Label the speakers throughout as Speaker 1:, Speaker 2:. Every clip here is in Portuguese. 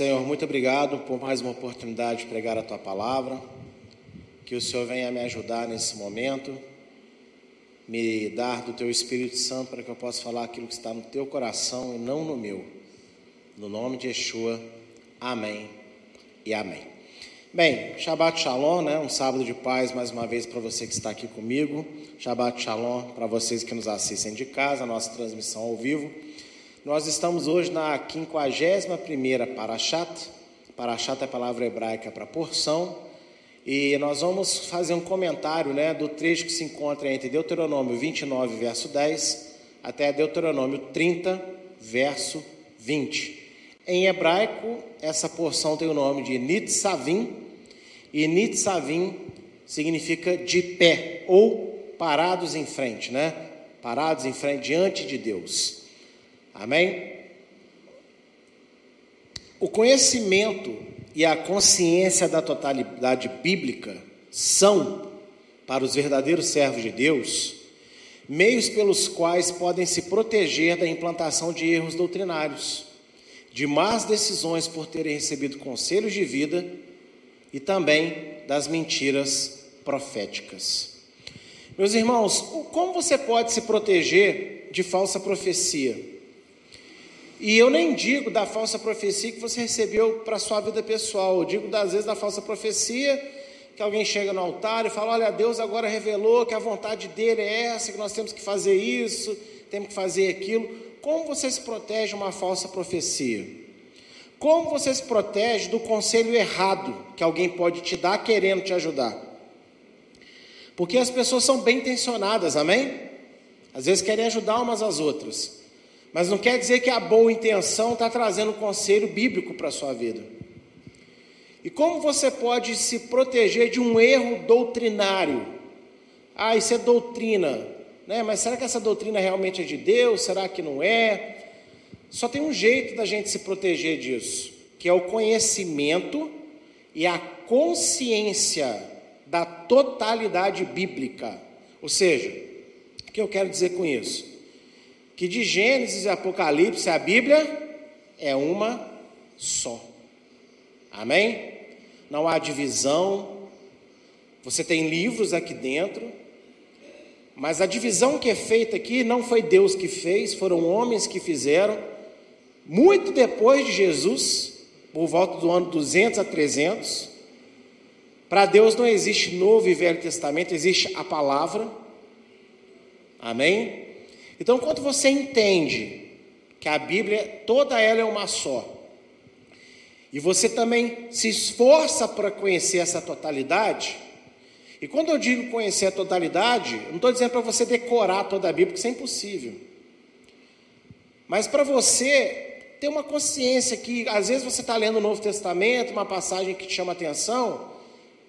Speaker 1: Senhor, muito obrigado por mais uma oportunidade de pregar a tua palavra. Que o Senhor venha me ajudar nesse momento, me dar do teu Espírito Santo para que eu possa falar aquilo que está no teu coração e não no meu. No nome de Yeshua, amém e amém. Bem, Shabbat Shalom, né? Um sábado de paz mais uma vez para você que está aqui comigo. Shabbat Shalom para vocês que nos assistem de casa, nossa transmissão ao vivo. Nós estamos hoje na 51ª Parashat. Parashat é a palavra hebraica para porção. E nós vamos fazer um comentário né, do trecho que se encontra entre Deuteronômio 29, verso 10, até Deuteronômio 30, verso 20. Em hebraico, essa porção tem o nome de Nitzavim, e Nitzavim significa de pé, ou parados em frente, né? Parados em frente diante de Deus. Amém? O conhecimento e a consciência da totalidade bíblica são, para os verdadeiros servos de Deus, meios pelos quais podem se proteger da implantação de erros doutrinários, de más decisões por terem recebido conselhos de vida e também das mentiras proféticas. Meus irmãos, como você pode se proteger de falsa profecia? E eu nem digo da falsa profecia que você recebeu para a sua vida pessoal, eu digo das vezes da falsa profecia que alguém chega no altar e fala: Olha, Deus agora revelou que a vontade dele é essa, que nós temos que fazer isso, temos que fazer aquilo. Como você se protege de uma falsa profecia? Como você se protege do conselho errado que alguém pode te dar querendo te ajudar? Porque as pessoas são bem intencionadas, amém? Às vezes querem ajudar umas às outras. Mas não quer dizer que a boa intenção está trazendo conselho bíblico para a sua vida. E como você pode se proteger de um erro doutrinário? Ah, isso é doutrina, né? Mas será que essa doutrina realmente é de Deus? Será que não é? Só tem um jeito da gente se proteger disso, que é o conhecimento e a consciência da totalidade bíblica. Ou seja, o que eu quero dizer com isso? Que de Gênesis e Apocalipse a Bíblia é uma só. Amém? Não há divisão. Você tem livros aqui dentro, mas a divisão que é feita aqui não foi Deus que fez, foram homens que fizeram, muito depois de Jesus, por volta do ano 200 a 300. Para Deus não existe Novo e Velho Testamento, existe a palavra. Amém? Então, quando você entende que a Bíblia, toda ela é uma só, e você também se esforça para conhecer essa totalidade, e quando eu digo conhecer a totalidade, não estou dizendo para você decorar toda a Bíblia, porque isso é impossível. Mas para você ter uma consciência que, às vezes, você está lendo o Novo Testamento, uma passagem que te chama atenção,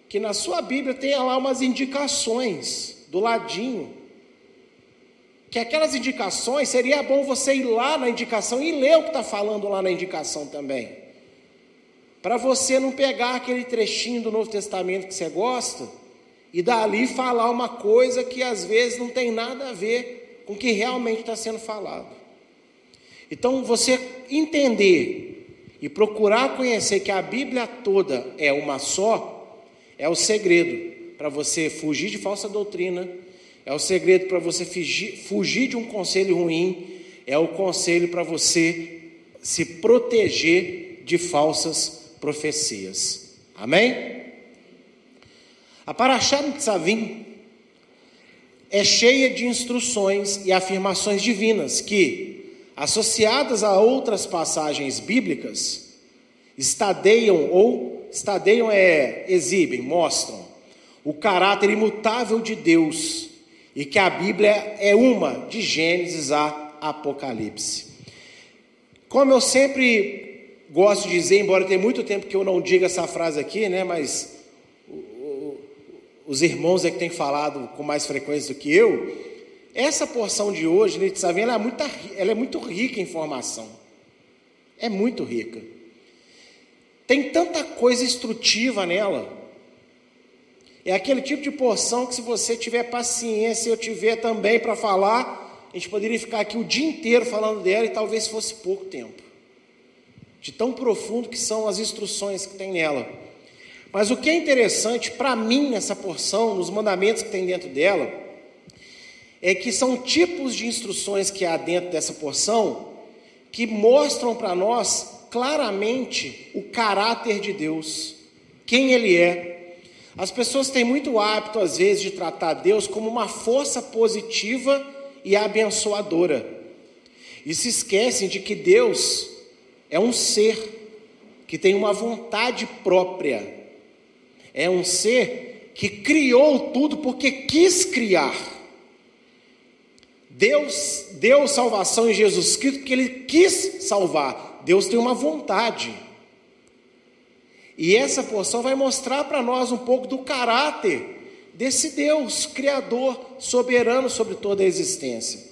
Speaker 1: que na sua Bíblia tem lá umas indicações do ladinho que aquelas indicações, seria bom você ir lá na indicação e ler o que está falando lá na indicação também. Para você não pegar aquele trechinho do Novo Testamento que você gosta e dali falar uma coisa que às vezes não tem nada a ver com o que realmente está sendo falado. Então, você entender e procurar conhecer que a Bíblia toda é uma só, é o segredo para você fugir de falsa doutrina é o segredo para você fugir, fugir de um conselho ruim, é o conselho para você se proteger de falsas profecias. Amém? A Parashá de Tzavim é cheia de instruções e afirmações divinas que, associadas a outras passagens bíblicas, estadeiam ou estadeiam é exibem, mostram o caráter imutável de Deus e que a Bíblia é uma, de Gênesis a Apocalipse. Como eu sempre gosto de dizer, embora tenha muito tempo que eu não diga essa frase aqui, né, mas os irmãos é que têm falado com mais frequência do que eu, essa porção de hoje, Nitzavim, ela é, muito, ela é muito rica em informação. É muito rica. Tem tanta coisa instrutiva nela. É aquele tipo de porção que, se você tiver paciência e eu tiver também para falar, a gente poderia ficar aqui o dia inteiro falando dela e talvez fosse pouco tempo. de tão profundo que são as instruções que tem nela. Mas o que é interessante para mim nessa porção, nos mandamentos que tem dentro dela, é que são tipos de instruções que há dentro dessa porção que mostram para nós claramente o caráter de Deus, quem Ele é. As pessoas têm muito hábito, às vezes, de tratar Deus como uma força positiva e abençoadora, e se esquecem de que Deus é um ser que tem uma vontade própria, é um ser que criou tudo porque quis criar. Deus deu salvação em Jesus Cristo porque Ele quis salvar. Deus tem uma vontade. E essa porção vai mostrar para nós um pouco do caráter desse Deus, Criador, soberano sobre toda a existência.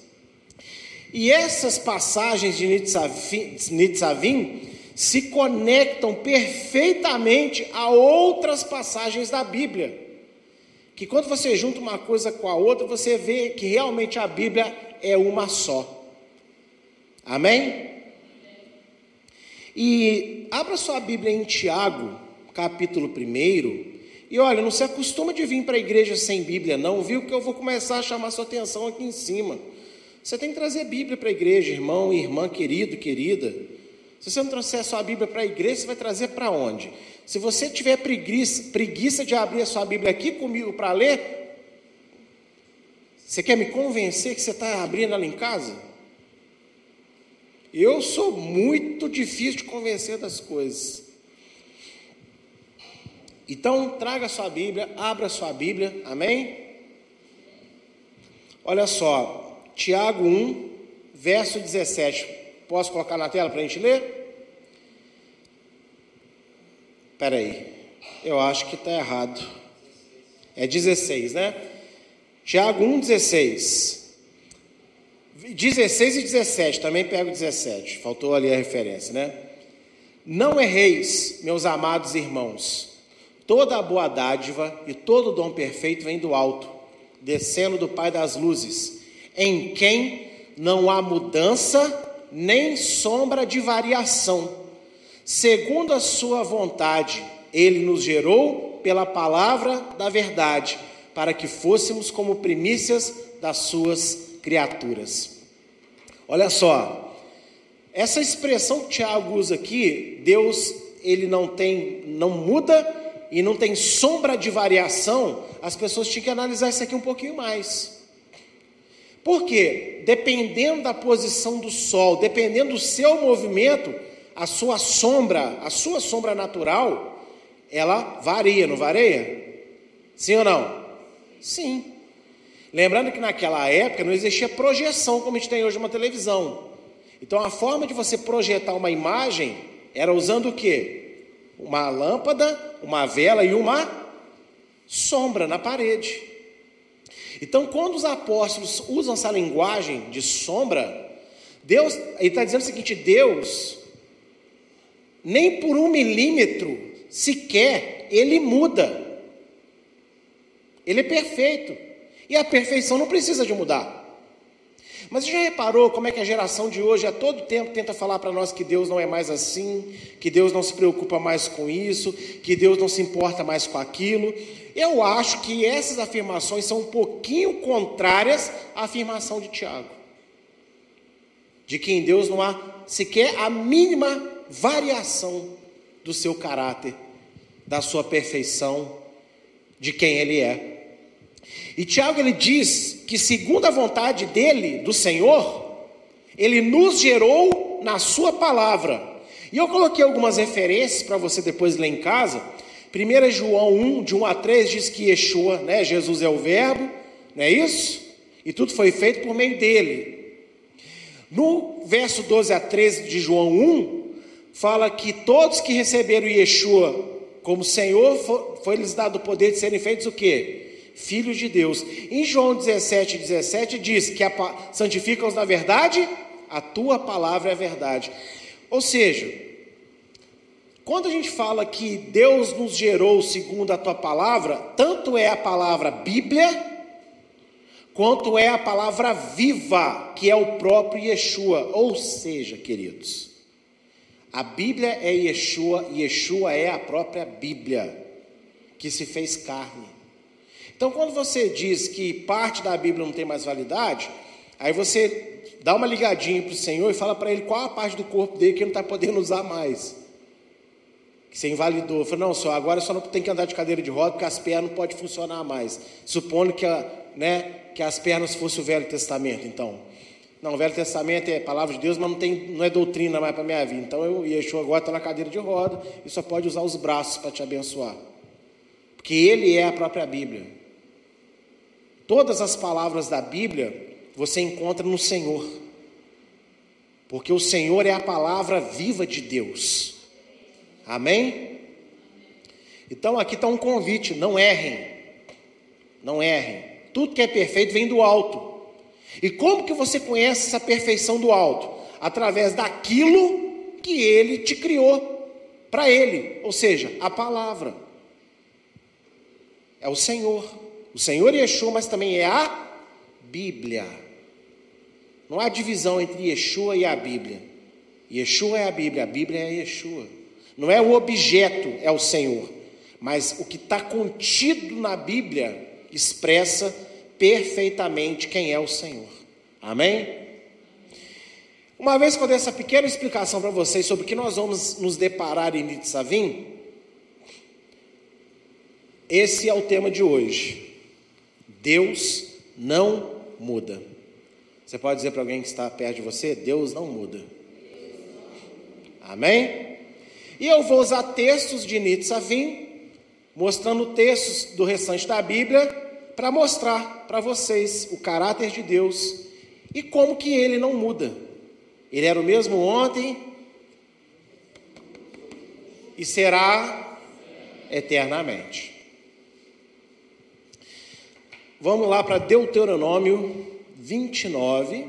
Speaker 1: E essas passagens de Nitzavim se conectam perfeitamente a outras passagens da Bíblia. Que quando você junta uma coisa com a outra, você vê que realmente a Bíblia é uma só. Amém? E abra sua Bíblia em Tiago, capítulo 1. E olha, não se acostuma de vir para a igreja sem Bíblia, não, viu? Que eu vou começar a chamar sua atenção aqui em cima. Você tem que trazer Bíblia para a igreja, irmão, irmã, querido, querida. Se você não trouxer a sua Bíblia para a igreja, você vai trazer para onde? Se você tiver preguiça, preguiça de abrir a sua Bíblia aqui comigo para ler, você quer me convencer que você está abrindo ela em casa? Eu sou muito difícil de convencer das coisas. Então, traga sua Bíblia, abra sua Bíblia, amém? Olha só, Tiago 1, verso 17. Posso colocar na tela para a gente ler? Espera aí, eu acho que está errado. É 16, né? Tiago 1, 16. 16 e 17, também pego 17, faltou ali a referência, né? Não erreis, meus amados irmãos, toda a boa dádiva e todo dom perfeito vem do alto, descendo do Pai das luzes, em quem não há mudança nem sombra de variação. Segundo a sua vontade, ele nos gerou pela palavra da verdade, para que fôssemos como primícias das suas criaturas. Olha só, essa expressão que Tiago usa aqui, Deus, ele não tem, não muda e não tem sombra de variação, as pessoas tinham que analisar isso aqui um pouquinho mais. Por quê? Dependendo da posição do sol, dependendo do seu movimento, a sua sombra, a sua sombra natural, ela varia, não varia? Sim ou não? Sim. Lembrando que naquela época não existia projeção como a gente tem hoje uma televisão. Então a forma de você projetar uma imagem era usando o quê? Uma lâmpada, uma vela e uma sombra na parede. Então, quando os apóstolos usam essa linguagem de sombra, Deus, ele está dizendo o seguinte: Deus, nem por um milímetro sequer, ele muda. Ele é perfeito. E a perfeição não precisa de mudar. Mas você já reparou como é que a geração de hoje a todo tempo tenta falar para nós que Deus não é mais assim, que Deus não se preocupa mais com isso, que Deus não se importa mais com aquilo? Eu acho que essas afirmações são um pouquinho contrárias à afirmação de Tiago. De que em Deus não há sequer a mínima variação do seu caráter, da sua perfeição, de quem ele é. E Tiago ele diz que segundo a vontade dele, do Senhor, ele nos gerou na sua palavra. E eu coloquei algumas referências para você depois ler em casa. 1 João 1, de 1 a 3, diz que Yeshua, né, Jesus é o verbo, não é isso? E tudo foi feito por meio dele. No verso 12 a 13 de João 1, fala que todos que receberam Yeshua como Senhor, foi-lhes dado o poder de serem feitos o quê? Filhos de Deus. Em João 17, 17 diz que santifica-os na verdade, a tua palavra é a verdade. Ou seja, quando a gente fala que Deus nos gerou segundo a tua palavra, tanto é a palavra Bíblia, quanto é a palavra viva, que é o próprio Yeshua. Ou seja, queridos, A Bíblia é Yeshua Yeshua é a própria Bíblia que se fez carne. Então, quando você diz que parte da Bíblia não tem mais validade, aí você dá uma ligadinha para o Senhor e fala para ele qual a parte do corpo dele que ele não está podendo usar mais. Que você invalidou. Fala, não, senhor, agora só não tem que andar de cadeira de roda porque as pernas não podem funcionar mais. Supondo que, a, né, que as pernas fosse o Velho Testamento, então. Não, o Velho Testamento é palavra de Deus, mas não, tem, não é doutrina mais para a minha vida. Então eu, Yeshua agora está na cadeira de roda e só pode usar os braços para te abençoar. Porque ele é a própria Bíblia. Todas as palavras da Bíblia você encontra no Senhor. Porque o Senhor é a palavra viva de Deus. Amém? Então aqui está um convite: não errem. Não errem. Tudo que é perfeito vem do alto. E como que você conhece essa perfeição do alto? Através daquilo que ele te criou para ele, ou seja, a palavra. É o Senhor. O Senhor Yeshua, mas também é a Bíblia. Não há divisão entre Yeshua e a Bíblia. Yeshua é a Bíblia, a Bíblia é Yeshua. Não é o objeto, é o Senhor. Mas o que está contido na Bíblia expressa perfeitamente quem é o Senhor. Amém? Uma vez que eu dei essa pequena explicação para vocês sobre o que nós vamos nos deparar em Nitzavim, esse é o tema de hoje. Deus não muda. Você pode dizer para alguém que está perto de você: Deus não muda. Amém? E eu vou usar textos de Nitzavim, mostrando textos do restante da Bíblia, para mostrar para vocês o caráter de Deus e como que ele não muda. Ele era o mesmo ontem e será eternamente. Vamos lá para Deuteronômio 29.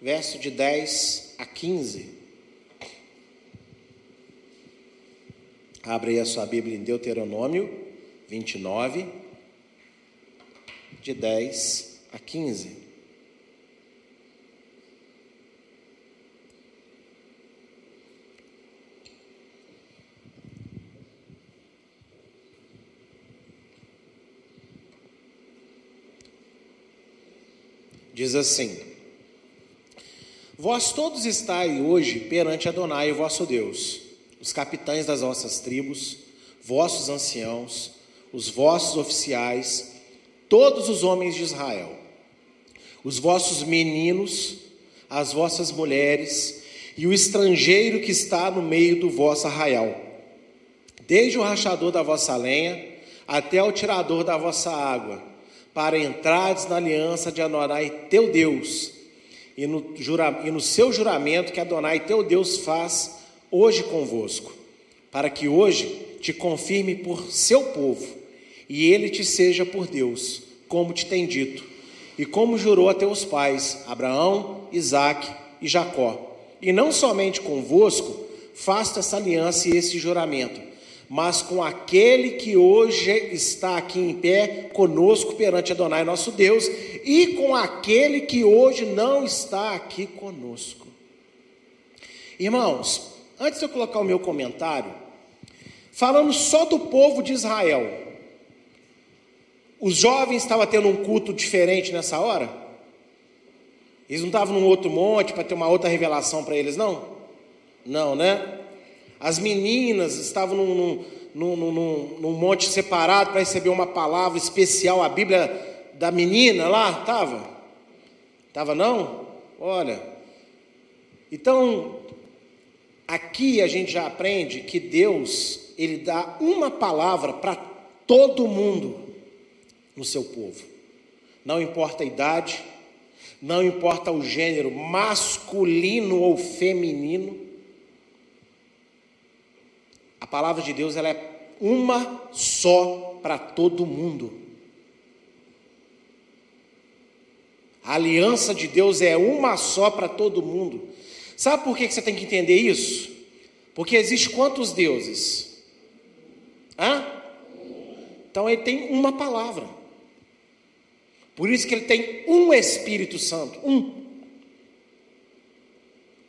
Speaker 1: Verso de 10 a 15. Abre aí a sua Bíblia em Deuteronômio 29, de 10 a 15. Diz assim: Vós todos estáis hoje perante Adonai, vosso Deus, os capitães das vossas tribos, vossos anciãos, os vossos oficiais, todos os homens de Israel, os vossos meninos, as vossas mulheres e o estrangeiro que está no meio do vosso arraial, desde o rachador da vossa lenha até o tirador da vossa água para entrares na aliança de Adonai teu Deus, e no, jura, e no seu juramento que Adonai teu Deus faz hoje convosco, para que hoje te confirme por seu povo, e ele te seja por Deus, como te tem dito, e como jurou a teus pais, Abraão, Isaque e Jacó. E não somente convosco, faça essa aliança e esse juramento, mas com aquele que hoje está aqui em pé conosco perante Adonai nosso Deus, e com aquele que hoje não está aqui conosco. Irmãos, antes de eu colocar o meu comentário, falando só do povo de Israel, os jovens estavam tendo um culto diferente nessa hora? Eles não estavam num outro monte para ter uma outra revelação para eles, não? Não, né? As meninas estavam num, num, num, num monte separado para receber uma palavra especial. A Bíblia da menina lá estava? Estava não? Olha. Então, aqui a gente já aprende que Deus, Ele dá uma palavra para todo mundo no seu povo. Não importa a idade, não importa o gênero, masculino ou feminino, a palavra de Deus ela é uma só para todo mundo. A aliança de Deus é uma só para todo mundo. Sabe por que você tem que entender isso? Porque existe quantos deuses? Hã? Então ele tem uma palavra. Por isso que ele tem um Espírito Santo, um.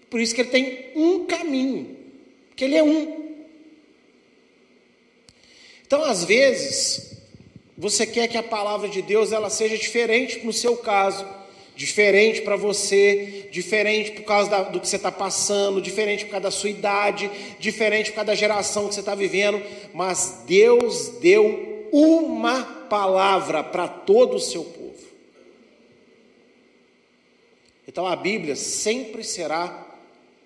Speaker 1: Por isso que ele tem um caminho, porque ele é um. Então, às vezes, você quer que a palavra de Deus ela seja diferente no seu caso, diferente para você, diferente por causa da, do que você está passando, diferente por causa da sua idade, diferente por causa da geração que você está vivendo, mas Deus deu uma palavra para todo o seu povo. Então a Bíblia sempre será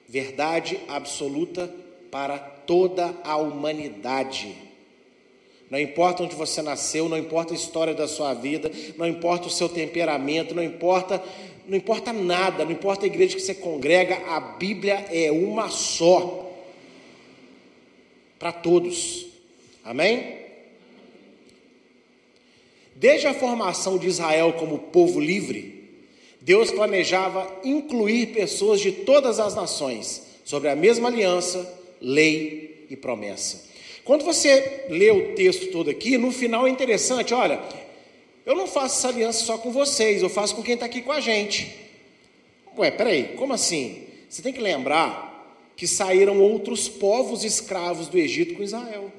Speaker 1: verdade absoluta para toda a humanidade. Não importa onde você nasceu, não importa a história da sua vida, não importa o seu temperamento, não importa, não importa nada, não importa a igreja que você congrega, a Bíblia é uma só. Para todos. Amém? Desde a formação de Israel como povo livre, Deus planejava incluir pessoas de todas as nações sobre a mesma aliança, lei e promessa. Quando você lê o texto todo aqui, no final é interessante, olha, eu não faço essa aliança só com vocês, eu faço com quem está aqui com a gente. Ué, peraí, como assim? Você tem que lembrar que saíram outros povos escravos do Egito com Israel.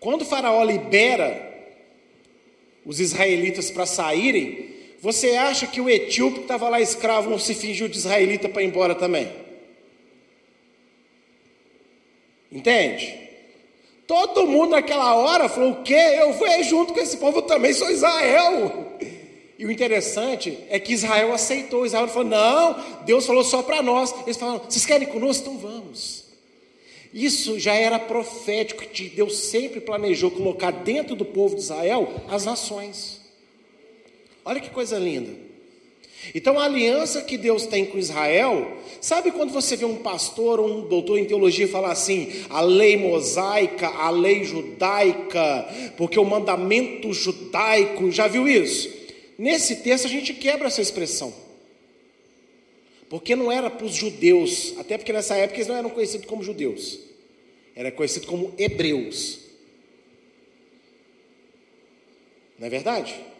Speaker 1: Quando o Faraó libera os israelitas para saírem, você acha que o etíope que estava lá escravo não se fingiu de israelita para ir embora também? Entende? Todo mundo naquela hora falou: o quê? Eu vou junto com esse povo, também sou Israel. E o interessante é que Israel aceitou. Israel falou: não, Deus falou só para nós. Eles falaram: vocês querem conosco? Então vamos. Isso já era profético, que Deus sempre planejou colocar dentro do povo de Israel as nações. Olha que coisa linda. Então a aliança que Deus tem com Israel, sabe quando você vê um pastor ou um doutor em teologia falar assim, a lei mosaica, a lei judaica, porque o mandamento judaico, já viu isso? Nesse texto a gente quebra essa expressão. Porque não era para os judeus, até porque nessa época eles não eram conhecidos como judeus, era conhecido como hebreus. Não é verdade?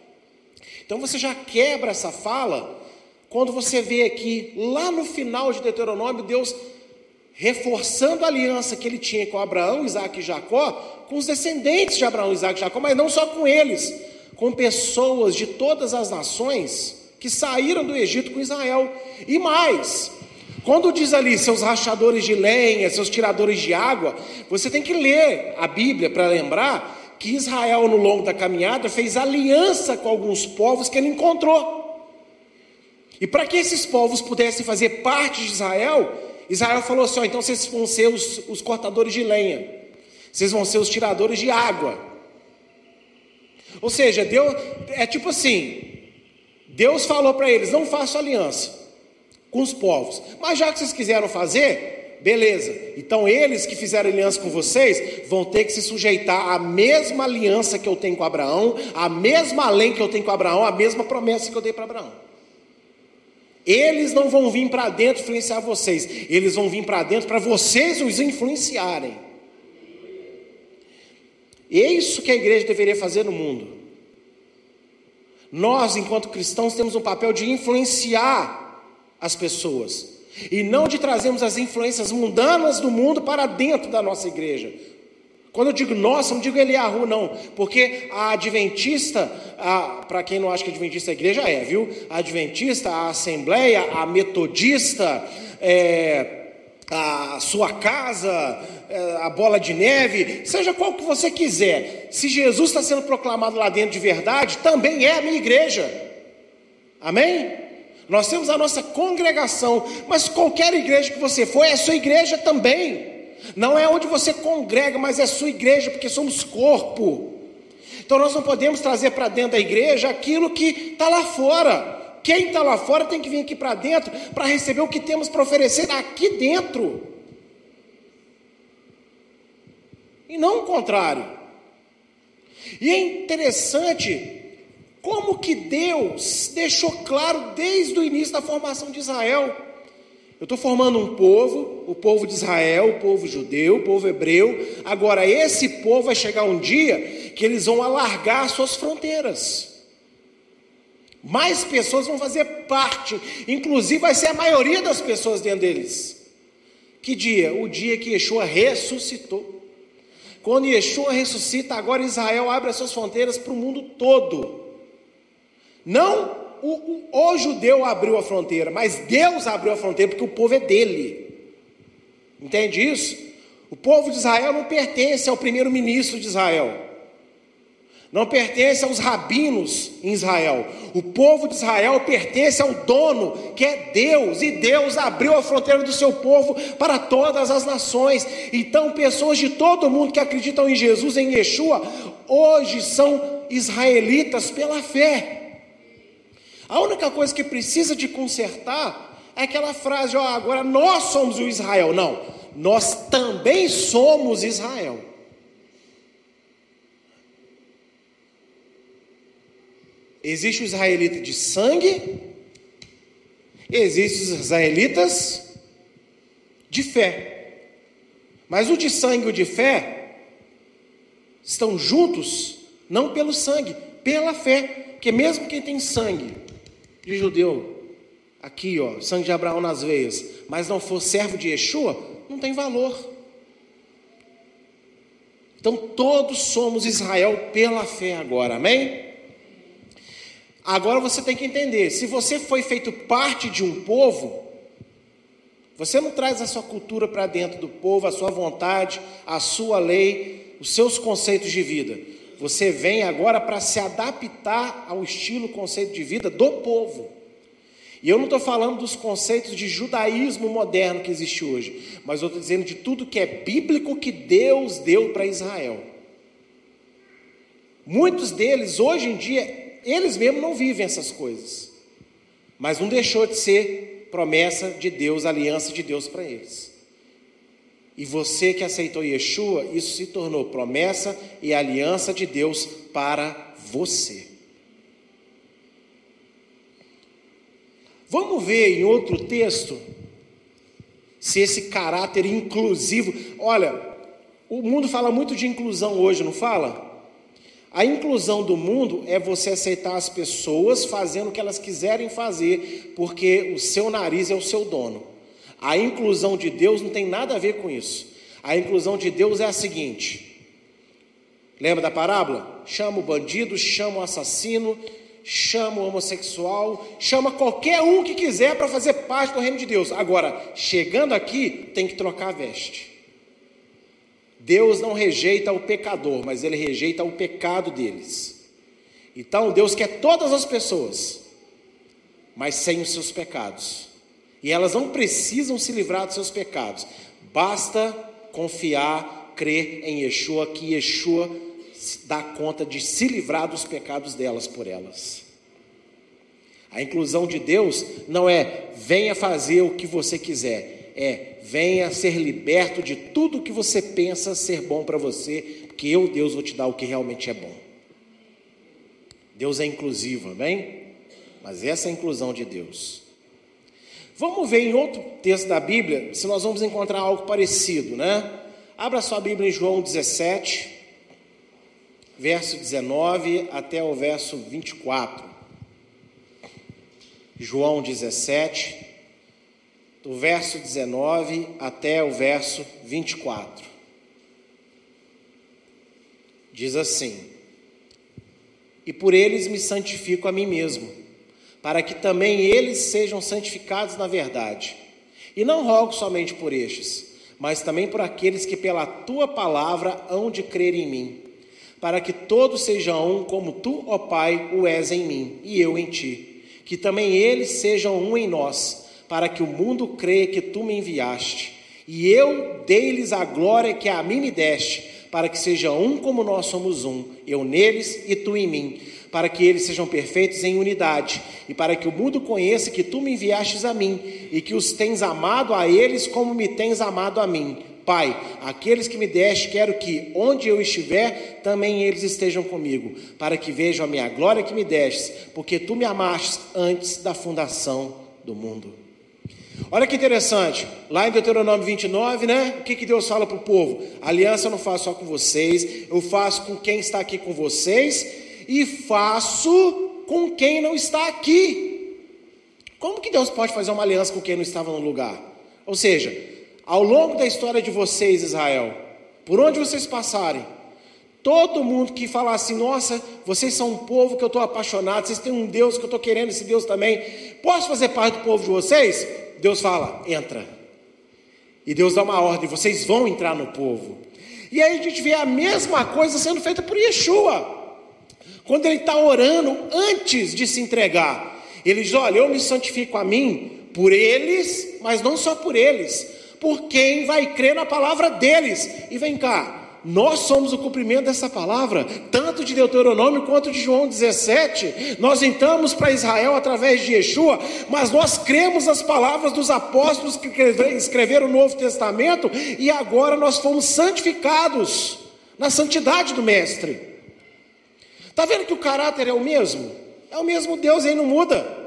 Speaker 1: Então você já quebra essa fala quando você vê aqui, lá no final de Deuteronômio, Deus reforçando a aliança que ele tinha com Abraão, Isaac e Jacó, com os descendentes de Abraão, Isaac e Jacó, mas não só com eles, com pessoas de todas as nações que saíram do Egito com Israel. E mais, quando diz ali seus rachadores de lenha, seus tiradores de água, você tem que ler a Bíblia para lembrar que Israel, no longo da caminhada, fez aliança com alguns povos que ele encontrou. E para que esses povos pudessem fazer parte de Israel, Israel falou assim: ó, então vocês vão ser os, os cortadores de lenha, vocês vão ser os tiradores de água. Ou seja, Deus, é tipo assim: Deus falou para eles: não façam aliança com os povos, mas já que vocês quiseram fazer, Beleza, então eles que fizeram aliança com vocês vão ter que se sujeitar à mesma aliança que eu tenho com Abraão, à mesma lei que eu tenho com Abraão, à mesma promessa que eu dei para Abraão. Eles não vão vir para dentro influenciar vocês, eles vão vir para dentro para vocês os influenciarem. É isso que a igreja deveria fazer no mundo. Nós, enquanto cristãos, temos um papel de influenciar as pessoas e não de trazermos as influências mundanas do mundo para dentro da nossa igreja. Quando eu digo nossa, não digo Eliahu, não, porque a adventista, para quem não acha que adventista é igreja, é, viu? A adventista, a assembleia, a metodista, é, a sua casa, é, a bola de neve, seja qual que você quiser, se Jesus está sendo proclamado lá dentro de verdade, também é a minha igreja. Amém? Nós temos a nossa congregação, mas qualquer igreja que você for, é sua igreja também. Não é onde você congrega, mas é sua igreja, porque somos corpo. Então nós não podemos trazer para dentro da igreja aquilo que está lá fora. Quem está lá fora tem que vir aqui para dentro para receber o que temos para oferecer aqui dentro. E não o contrário. E é interessante como que Deus deixou claro desde o início da formação de Israel. Eu estou formando um povo, o povo de Israel, o povo judeu, o povo hebreu. Agora, esse povo vai chegar um dia que eles vão alargar suas fronteiras. Mais pessoas vão fazer parte, inclusive vai ser a maioria das pessoas dentro deles. Que dia? O dia que Yeshua ressuscitou. Quando Yeshua ressuscita, agora Israel abre as suas fronteiras para o mundo todo. Não o, o, o judeu abriu a fronteira, mas Deus abriu a fronteira porque o povo é dele. Entende isso? O povo de Israel não pertence ao primeiro-ministro de Israel não pertence aos rabinos em Israel. O povo de Israel pertence ao dono, que é Deus, e Deus abriu a fronteira do seu povo para todas as nações. Então, pessoas de todo mundo que acreditam em Jesus, em Yeshua, hoje são israelitas pela fé. A única coisa que precisa de consertar é aquela frase: ó, agora nós somos o Israel. Não, nós também somos Israel. Existe o israelita de sangue, existe os israelitas de fé. Mas o de sangue e o de fé estão juntos não pelo sangue, pela fé. Porque mesmo quem tem sangue de judeu, aqui ó, sangue de Abraão nas veias, mas não for servo de Yeshua, não tem valor. Então todos somos Israel pela fé agora, amém? Agora você tem que entender: se você foi feito parte de um povo, você não traz a sua cultura para dentro do povo, a sua vontade, a sua lei, os seus conceitos de vida. Você vem agora para se adaptar ao estilo, conceito de vida do povo. E eu não estou falando dos conceitos de judaísmo moderno que existe hoje, mas eu estou dizendo de tudo que é bíblico que Deus deu para Israel. Muitos deles, hoje em dia, eles mesmos não vivem essas coisas. Mas não deixou de ser promessa de Deus, aliança de Deus para eles. E você que aceitou Yeshua, isso se tornou promessa e aliança de Deus para você. Vamos ver em outro texto se esse caráter inclusivo. Olha, o mundo fala muito de inclusão hoje, não fala? A inclusão do mundo é você aceitar as pessoas fazendo o que elas quiserem fazer, porque o seu nariz é o seu dono. A inclusão de Deus não tem nada a ver com isso. A inclusão de Deus é a seguinte: lembra da parábola? Chama o bandido, chama o assassino, chama o homossexual, chama qualquer um que quiser para fazer parte do reino de Deus. Agora, chegando aqui, tem que trocar a veste. Deus não rejeita o pecador, mas ele rejeita o pecado deles. Então Deus quer todas as pessoas, mas sem os seus pecados. E elas não precisam se livrar dos seus pecados. Basta confiar, crer em Yeshua, que Yeshua dá conta de se livrar dos pecados delas por elas. A inclusão de Deus não é venha fazer o que você quiser, é venha ser liberto de tudo que você pensa ser bom para você, porque eu, Deus, vou te dar o que realmente é bom. Deus é inclusivo, amém? Mas essa é a inclusão de Deus. Vamos ver em outro texto da Bíblia se nós vamos encontrar algo parecido, né? Abra sua Bíblia em João 17, verso 19 até o verso 24. João 17, do verso 19 até o verso 24. Diz assim: E por eles me santifico a mim mesmo, para que também eles sejam santificados na verdade. E não rogo somente por estes, mas também por aqueles que pela tua palavra hão de crer em mim, para que todos sejam um, como tu, ó Pai, o és em mim e eu em ti, que também eles sejam um em nós para que o mundo creia que tu me enviaste. E eu dei-lhes a glória que a mim me deste, para que sejam um como nós somos um, eu neles e tu em mim, para que eles sejam perfeitos em unidade, e para que o mundo conheça que tu me enviastes a mim, e que os tens amado a eles como me tens amado a mim. Pai, aqueles que me deste, quero que, onde eu estiver, também eles estejam comigo, para que vejam a minha glória que me deste, porque tu me amaste antes da fundação do mundo. Olha que interessante, lá em Deuteronômio 29, né? O que, que Deus fala para o povo? Aliança eu não faço só com vocês, eu faço com quem está aqui com vocês e faço com quem não está aqui. Como que Deus pode fazer uma aliança com quem não estava no lugar? Ou seja, ao longo da história de vocês, Israel, por onde vocês passarem, todo mundo que falar assim, nossa, vocês são um povo que eu estou apaixonado, vocês têm um Deus que eu estou querendo esse Deus também, posso fazer parte do povo de vocês? Deus fala, entra. E Deus dá uma ordem, vocês vão entrar no povo. E aí a gente vê a mesma coisa sendo feita por Yeshua. Quando ele está orando antes de se entregar, ele diz: Olha, eu me santifico a mim por eles, mas não só por eles, por quem vai crer na palavra deles. E vem cá, nós somos o cumprimento dessa palavra, tanto de Deuteronômio quanto de João 17. Nós entramos para Israel através de Yeshua, mas nós cremos as palavras dos apóstolos que escreveram o Novo Testamento e agora nós fomos santificados na santidade do Mestre. Está vendo que o caráter é o mesmo? É o mesmo Deus, aí não muda.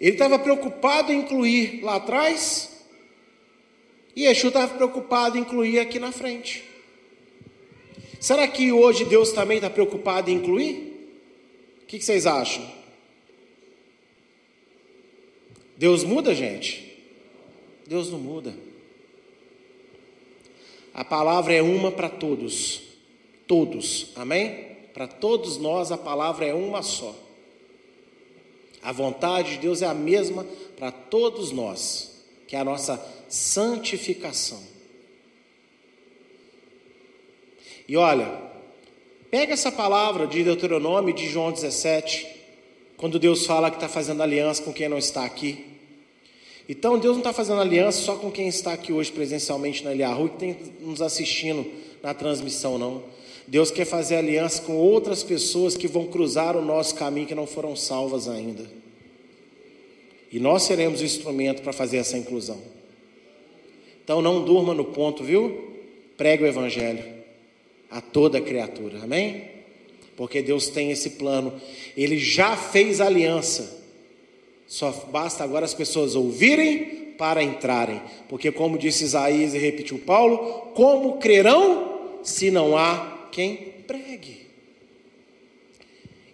Speaker 1: Ele estava preocupado em incluir lá atrás, e Yeshua estava preocupado em incluir aqui na frente. Será que hoje Deus também está preocupado em incluir? O que, que vocês acham? Deus muda, gente? Deus não muda. A palavra é uma para todos. Todos. Amém? Para todos nós a palavra é uma só. A vontade de Deus é a mesma para todos nós, que é a nossa santificação. E olha, pega essa palavra de Deuteronômio de João 17, quando Deus fala que está fazendo aliança com quem não está aqui. Então Deus não está fazendo aliança só com quem está aqui hoje presencialmente na Eliahu e que tem nos assistindo na transmissão, não. Deus quer fazer aliança com outras pessoas que vão cruzar o nosso caminho que não foram salvas ainda. E nós seremos o instrumento para fazer essa inclusão. Então não durma no ponto, viu? Pregue o evangelho a toda criatura. Amém? Porque Deus tem esse plano. Ele já fez aliança. Só basta agora as pessoas ouvirem para entrarem. Porque como disse Isaías e repetiu Paulo, como crerão se não há quem pregue.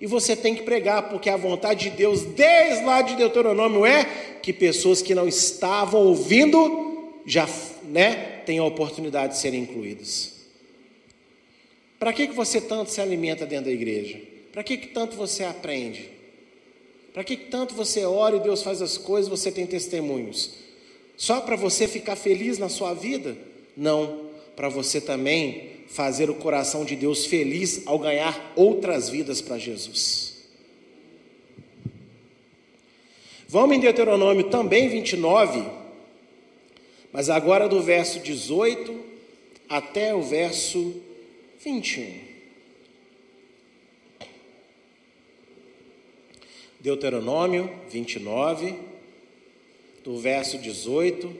Speaker 1: E você tem que pregar, porque a vontade de Deus, desde lá de Deuteronômio, é que pessoas que não estavam ouvindo já né, tenham a oportunidade de serem incluídas. Para que, que você tanto se alimenta dentro da igreja? Para que, que tanto você aprende? Para que, tanto você ora e Deus faz as coisas, você tem testemunhos? Só para você ficar feliz na sua vida? Não, para você também fazer o coração de Deus feliz ao ganhar outras vidas para Jesus. Vamos em Deuteronômio também 29, mas agora do verso 18 até o verso 21. Deuteronômio 29, do verso 18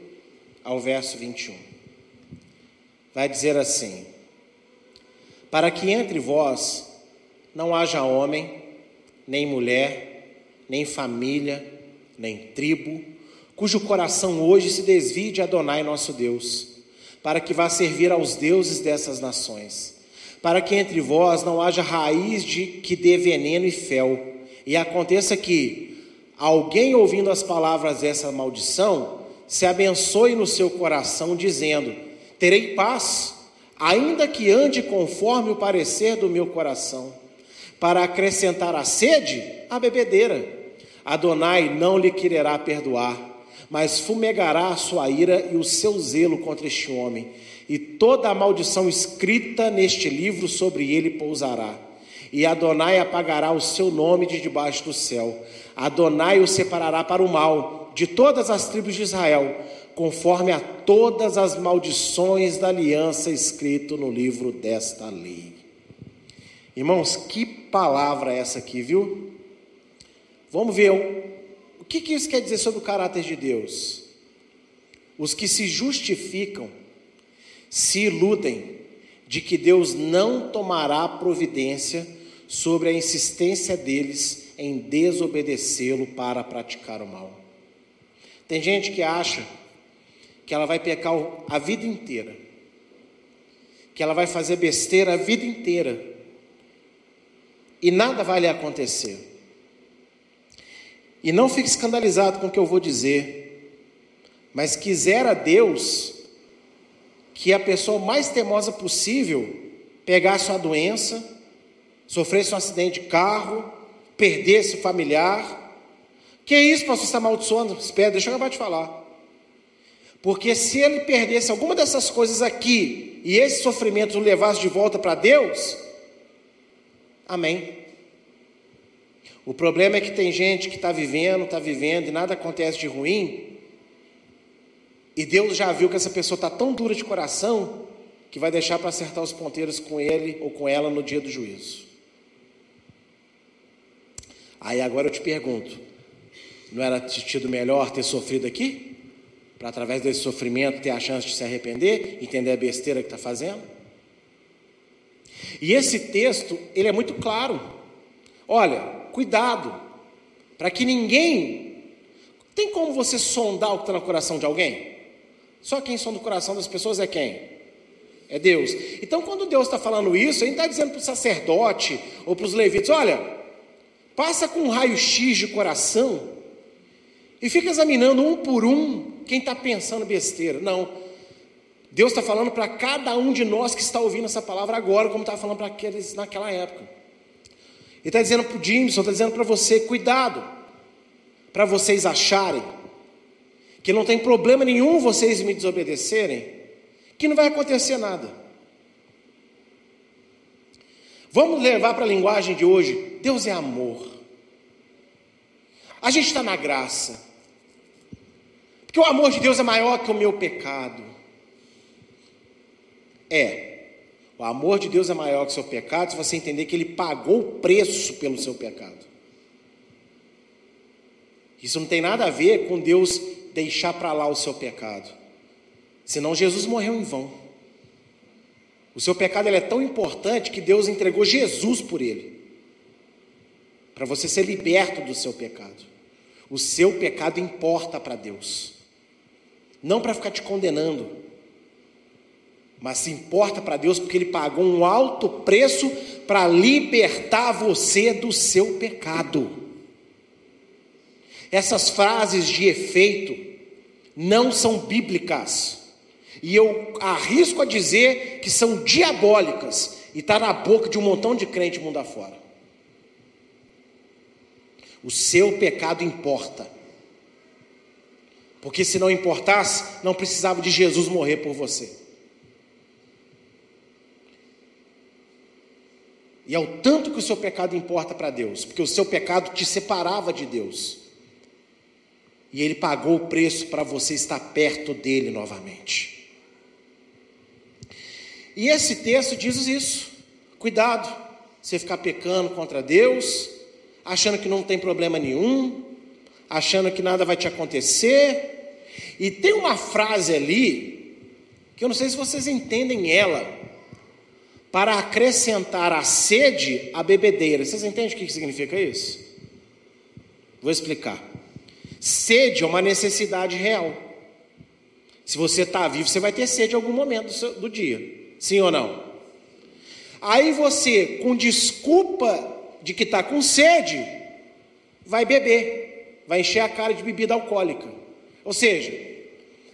Speaker 1: ao verso 21. Vai dizer assim: para que entre vós não haja homem, nem mulher, nem família, nem tribo, cujo coração hoje se desvie de Adonai nosso Deus, para que vá servir aos deuses dessas nações, para que entre vós não haja raiz de que dê veneno e fel, e aconteça que alguém ouvindo as palavras dessa maldição se abençoe no seu coração, dizendo: Terei paz ainda que ande conforme o parecer do meu coração, para acrescentar a sede, a bebedeira. Adonai não lhe quererá perdoar, mas fumegará a sua ira e o seu zelo contra este homem, e toda a maldição escrita neste livro sobre ele pousará. E Adonai apagará o seu nome de debaixo do céu. Adonai o separará para o mal de todas as tribos de Israel conforme a todas as maldições da aliança escrito no livro desta lei. Irmãos, que palavra é essa aqui, viu? Vamos ver o, que isso quer dizer sobre o caráter de Deus. Os que se justificam se iludem de que Deus não tomará providência sobre a insistência deles em desobedecê-lo para praticar o mal. Tem gente que acha que ela vai pecar a vida inteira, que ela vai fazer besteira a vida inteira e nada vai lhe acontecer. E não fique escandalizado com o que eu vou dizer, mas quisera Deus que a pessoa mais teimosa possível pegasse uma doença, sofresse um acidente de carro, perdesse familiar. Que é isso, pastor, você está amaldiçoando? Espera, deixa eu acabar de falar. Porque se ele perdesse alguma dessas coisas aqui e esse sofrimento o levasse de volta para Deus, amém. O problema é que tem gente que está vivendo, está vivendo e nada acontece de ruim, e Deus já viu que essa pessoa está tão dura de coração que vai deixar para acertar os ponteiros com ele ou com ela no dia do juízo. Aí agora eu te pergunto: não era tido melhor ter sofrido aqui? Para através desse sofrimento ter a chance de se arrepender, entender a besteira que está fazendo? E esse texto, ele é muito claro. Olha, cuidado, para que ninguém. Tem como você sondar o que está no coração de alguém? Só quem sonda o coração das pessoas é quem? É Deus. Então, quando Deus está falando isso, Ele está dizendo para o sacerdote ou para os levitas: olha, passa com um raio-x de coração e fica examinando um por um quem está pensando besteira. Não. Deus está falando para cada um de nós que está ouvindo essa palavra agora, como estava falando para aqueles naquela época. Ele está dizendo para o Jimson, está dizendo para você: cuidado, para vocês acharem que não tem problema nenhum vocês me desobedecerem, que não vai acontecer nada. Vamos levar para a linguagem de hoje: Deus é amor. A gente está na graça, porque o amor de Deus é maior que o meu pecado. É, o amor de Deus é maior que o seu pecado se você entender que Ele pagou o preço pelo seu pecado. Isso não tem nada a ver com Deus deixar para lá o seu pecado. Senão Jesus morreu em vão. O seu pecado é tão importante que Deus entregou Jesus por ele. Para você ser liberto do seu pecado. O seu pecado importa para Deus. Não para ficar te condenando mas se importa para Deus porque Ele pagou um alto preço para libertar você do seu pecado. Essas frases de efeito não são bíblicas, e eu arrisco a dizer que são diabólicas e está na boca de um montão de crente mundo afora. O seu pecado importa. Porque se não importasse, não precisava de Jesus morrer por você. E é o tanto que o seu pecado importa para Deus, porque o seu pecado te separava de Deus. E Ele pagou o preço para você estar perto dele novamente. E esse texto diz isso: cuidado, você ficar pecando contra Deus, achando que não tem problema nenhum, achando que nada vai te acontecer. E tem uma frase ali, que eu não sei se vocês entendem ela, para acrescentar a sede à bebedeira. Vocês entendem o que significa isso? Vou explicar. Sede é uma necessidade real. Se você está vivo, você vai ter sede em algum momento do, seu, do dia. Sim ou não? Aí você, com desculpa de que está com sede, vai beber, vai encher a cara de bebida alcoólica. Ou seja,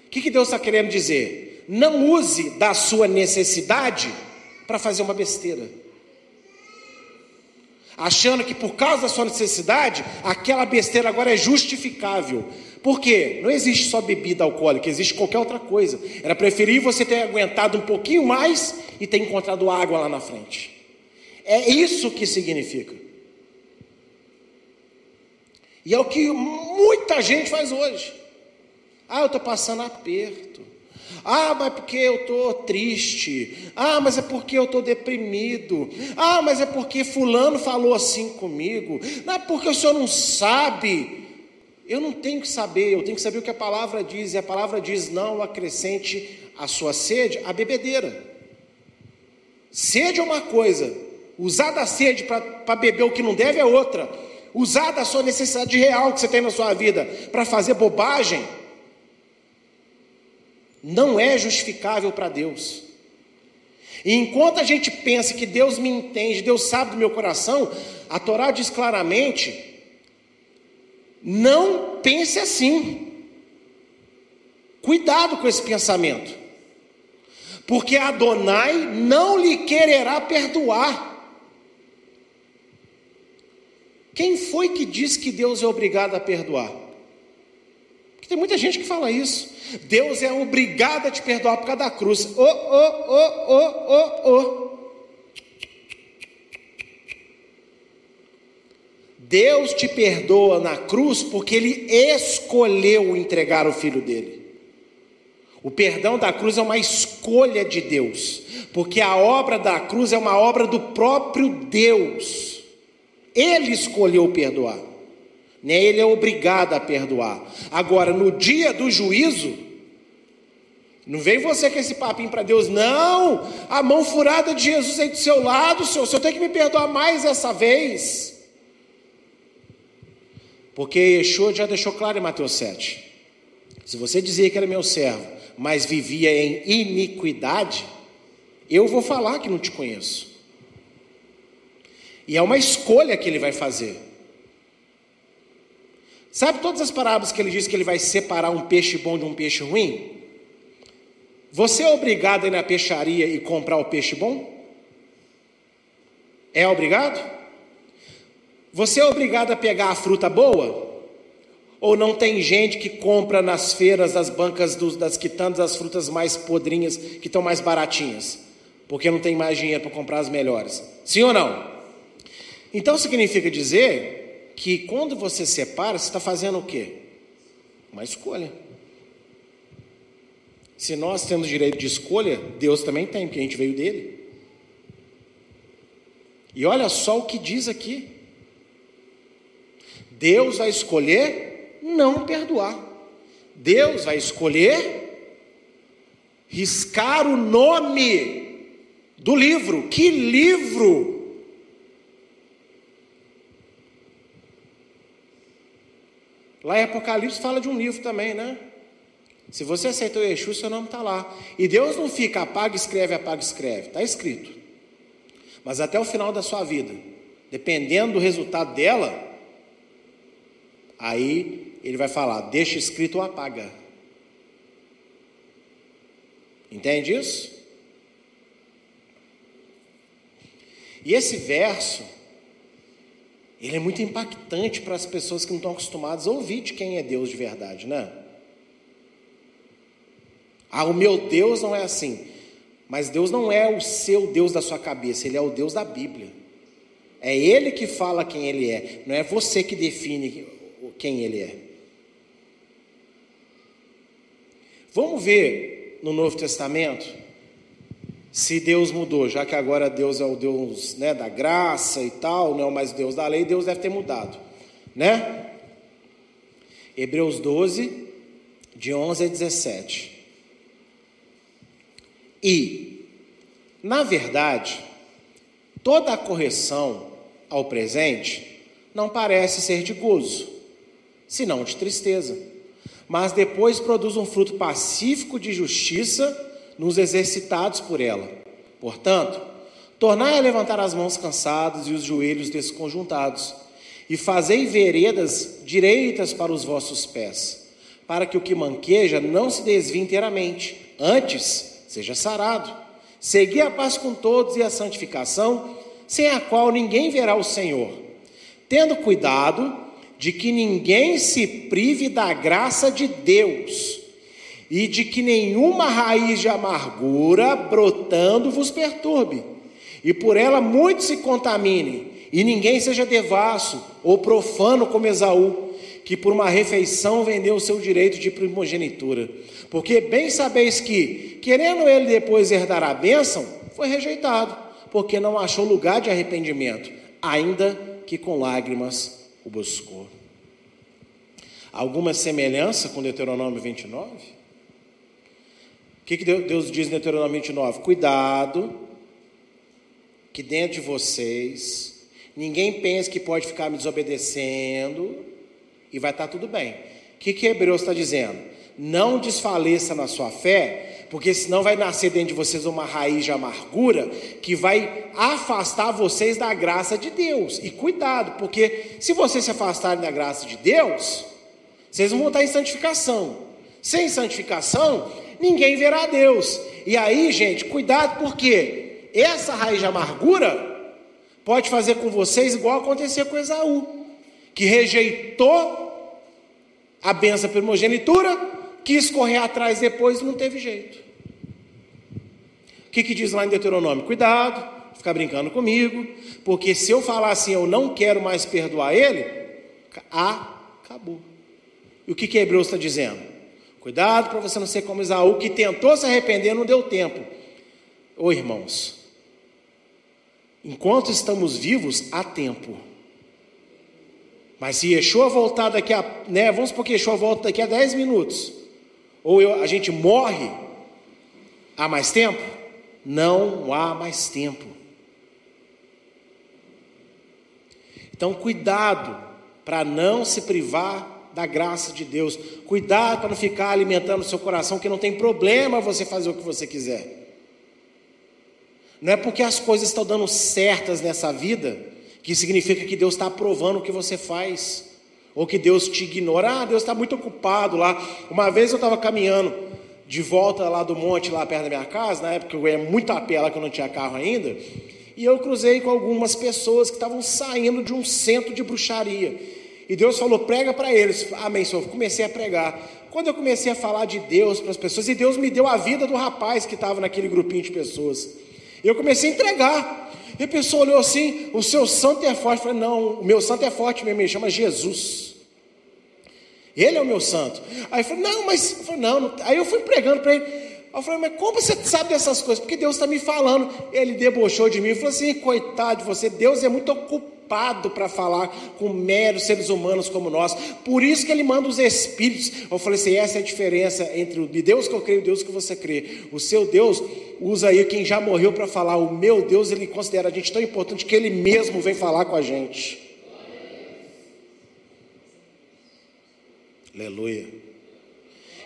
Speaker 1: o que, que Deus está querendo dizer? Não use da sua necessidade para fazer uma besteira. Achando que por causa da sua necessidade, aquela besteira agora é justificável. Por quê? Não existe só bebida alcoólica, existe qualquer outra coisa. Era preferir você ter aguentado um pouquinho mais e ter encontrado água lá na frente. É isso que significa. E é o que muita gente faz hoje. Ah, eu estou passando aperto. Ah, mas é porque eu estou triste. Ah, mas é porque eu estou deprimido. Ah, mas é porque Fulano falou assim comigo. Não é porque o senhor não sabe. Eu não tenho que saber, eu tenho que saber o que a palavra diz. E a palavra diz: não acrescente a sua sede a bebedeira. Sede é uma coisa, Usar da sede para beber o que não deve é outra. Usar da sua necessidade real que você tem na sua vida para fazer bobagem não é justificável para Deus. E enquanto a gente pensa que Deus me entende, Deus sabe do meu coração, a Torá diz claramente: não pense assim. Cuidado com esse pensamento. Porque Adonai não lhe quererá perdoar. Quem foi que disse que Deus é obrigado a perdoar? Porque tem muita gente que fala isso. Deus é obrigado a te perdoar por causa da cruz. Ô, ô, ô, ô, ô, ô. Deus te perdoa na cruz porque Ele escolheu entregar o filho dele. O perdão da cruz é uma escolha de Deus, porque a obra da cruz é uma obra do próprio Deus. Ele escolheu perdoar, né? ele é obrigado a perdoar. Agora, no dia do juízo, não vem você com esse papinho para Deus, não. A mão furada de Jesus aí do seu lado, Senhor. O Senhor tem que me perdoar mais essa vez. Porque Yeshua já deixou claro em Mateus 7. Se você dizia que era meu servo, mas vivia em iniquidade, eu vou falar que não te conheço. E é uma escolha que ele vai fazer. Sabe todas as parábolas que ele diz que ele vai separar um peixe bom de um peixe ruim? Você é obrigado a ir na peixaria e comprar o peixe bom? É obrigado? Você é obrigado a pegar a fruta boa? Ou não tem gente que compra nas feiras, das bancas dos, das quitandas, as frutas mais podrinhas, que estão mais baratinhas? Porque não tem mais dinheiro para comprar as melhores. Sim ou não? Então significa dizer que quando você separa, você está fazendo o quê? Uma escolha. Se nós temos direito de escolha, Deus também tem, porque a gente veio dele. E olha só o que diz aqui. Deus vai escolher não perdoar. Deus vai escolher riscar o nome do livro. Que livro? Lá em Apocalipse fala de um livro também, né? Se você aceitou Yeshua, seu nome está lá. E Deus não fica apaga, escreve, apaga, escreve. Está escrito. Mas até o final da sua vida, dependendo do resultado dela, Aí ele vai falar: deixa escrito ou apaga. Entende isso? E esse verso, ele é muito impactante para as pessoas que não estão acostumadas a ouvir de quem é Deus de verdade, né? Ah, o meu Deus não é assim. Mas Deus não é o seu Deus da sua cabeça, Ele é o Deus da Bíblia. É Ele que fala quem Ele é, não é você que define quem ele é. Vamos ver no Novo Testamento se Deus mudou, já que agora Deus é o Deus né, da graça e tal, não é mais Deus da lei, Deus deve ter mudado, né? Hebreus 12, de 11 a 17. E, na verdade, toda a correção ao presente não parece ser de gozo, senão de tristeza. Mas depois produz um fruto pacífico de justiça nos exercitados por ela. Portanto, tornai a levantar as mãos cansados e os joelhos desconjuntados, e fazei veredas direitas para os vossos pés, para que o que manqueja não se desvie inteiramente, antes seja sarado. Segui a paz com todos e a santificação, sem a qual ninguém verá o Senhor. Tendo cuidado de que ninguém se prive da graça de Deus e de que nenhuma raiz de amargura brotando vos perturbe, e por ela muitos se contaminem, e ninguém seja devasso ou profano como Esaú, que por uma refeição vendeu o seu direito de primogenitura. Porque bem sabeis que, querendo ele depois herdar a bênção, foi rejeitado, porque não achou lugar de arrependimento, ainda que com lágrimas o buscou. Alguma semelhança com Deuteronômio 29? O que, que Deus diz em Deuteronômio 29? Cuidado que dentro de vocês, ninguém pensa que pode ficar me desobedecendo e vai estar tudo bem. O que, que Hebreus está dizendo? Não desfaleça na sua fé, porque senão vai nascer dentro de vocês uma raiz de amargura que vai afastar vocês da graça de Deus. E cuidado, porque se vocês se afastarem da graça de Deus, vocês vão estar em santificação. Sem santificação, ninguém verá Deus. E aí, gente, cuidado, porque essa raiz de amargura pode fazer com vocês igual aconteceu com Esaú, que rejeitou a benção primogenitura, quis correr atrás depois não teve jeito. O que, que diz lá em Deuteronômio? Cuidado, ficar brincando comigo, porque se eu falar assim, eu não quero mais perdoar ele, acabou. E o que, que Hebreus está dizendo? Cuidado para você não ser como Isaú, que tentou se arrepender, não deu tempo. Ô irmãos, enquanto estamos vivos, há tempo. Mas se Yeshua voltar daqui a, né, vamos supor que Yeshua volta daqui a 10 minutos, ou eu, a gente morre, há mais tempo? Não há mais tempo. Então, cuidado para não se privar da graça de Deus. Cuidado para não ficar alimentando o seu coração, que não tem problema você fazer o que você quiser. Não é porque as coisas estão dando certas nessa vida que significa que Deus está aprovando o que você faz, ou que Deus te ignora. Ah, Deus está muito ocupado lá. Uma vez eu estava caminhando de volta lá do monte, lá perto da minha casa, na época eu ia muito a pé lá que eu não tinha carro ainda, e eu cruzei com algumas pessoas que estavam saindo de um centro de bruxaria. E Deus falou: prega para eles. Amém, Senhor. Comecei a pregar. Quando eu comecei a falar de Deus para as pessoas, e Deus me deu a vida do rapaz que estava naquele grupinho de pessoas, eu comecei a entregar. E a pessoa olhou assim: o seu santo é forte. Eu falei: não, o meu santo é forte mesmo, ele chama Jesus. Ele é o meu santo. Aí eu falei: não, mas. Eu falei, não, não. Aí eu fui pregando para ele. Eu falei, mas como você sabe dessas coisas? Porque Deus está me falando. Ele debochou de mim e falou assim: coitado de você, Deus é muito ocupado para falar com meros seres humanos como nós. Por isso que ele manda os espíritos. Eu falei assim: essa é a diferença entre o Deus que eu creio e o Deus que você crê. O seu Deus usa aí quem já morreu para falar. O meu Deus, ele considera a gente tão importante que ele mesmo vem falar com a gente. Aleluia.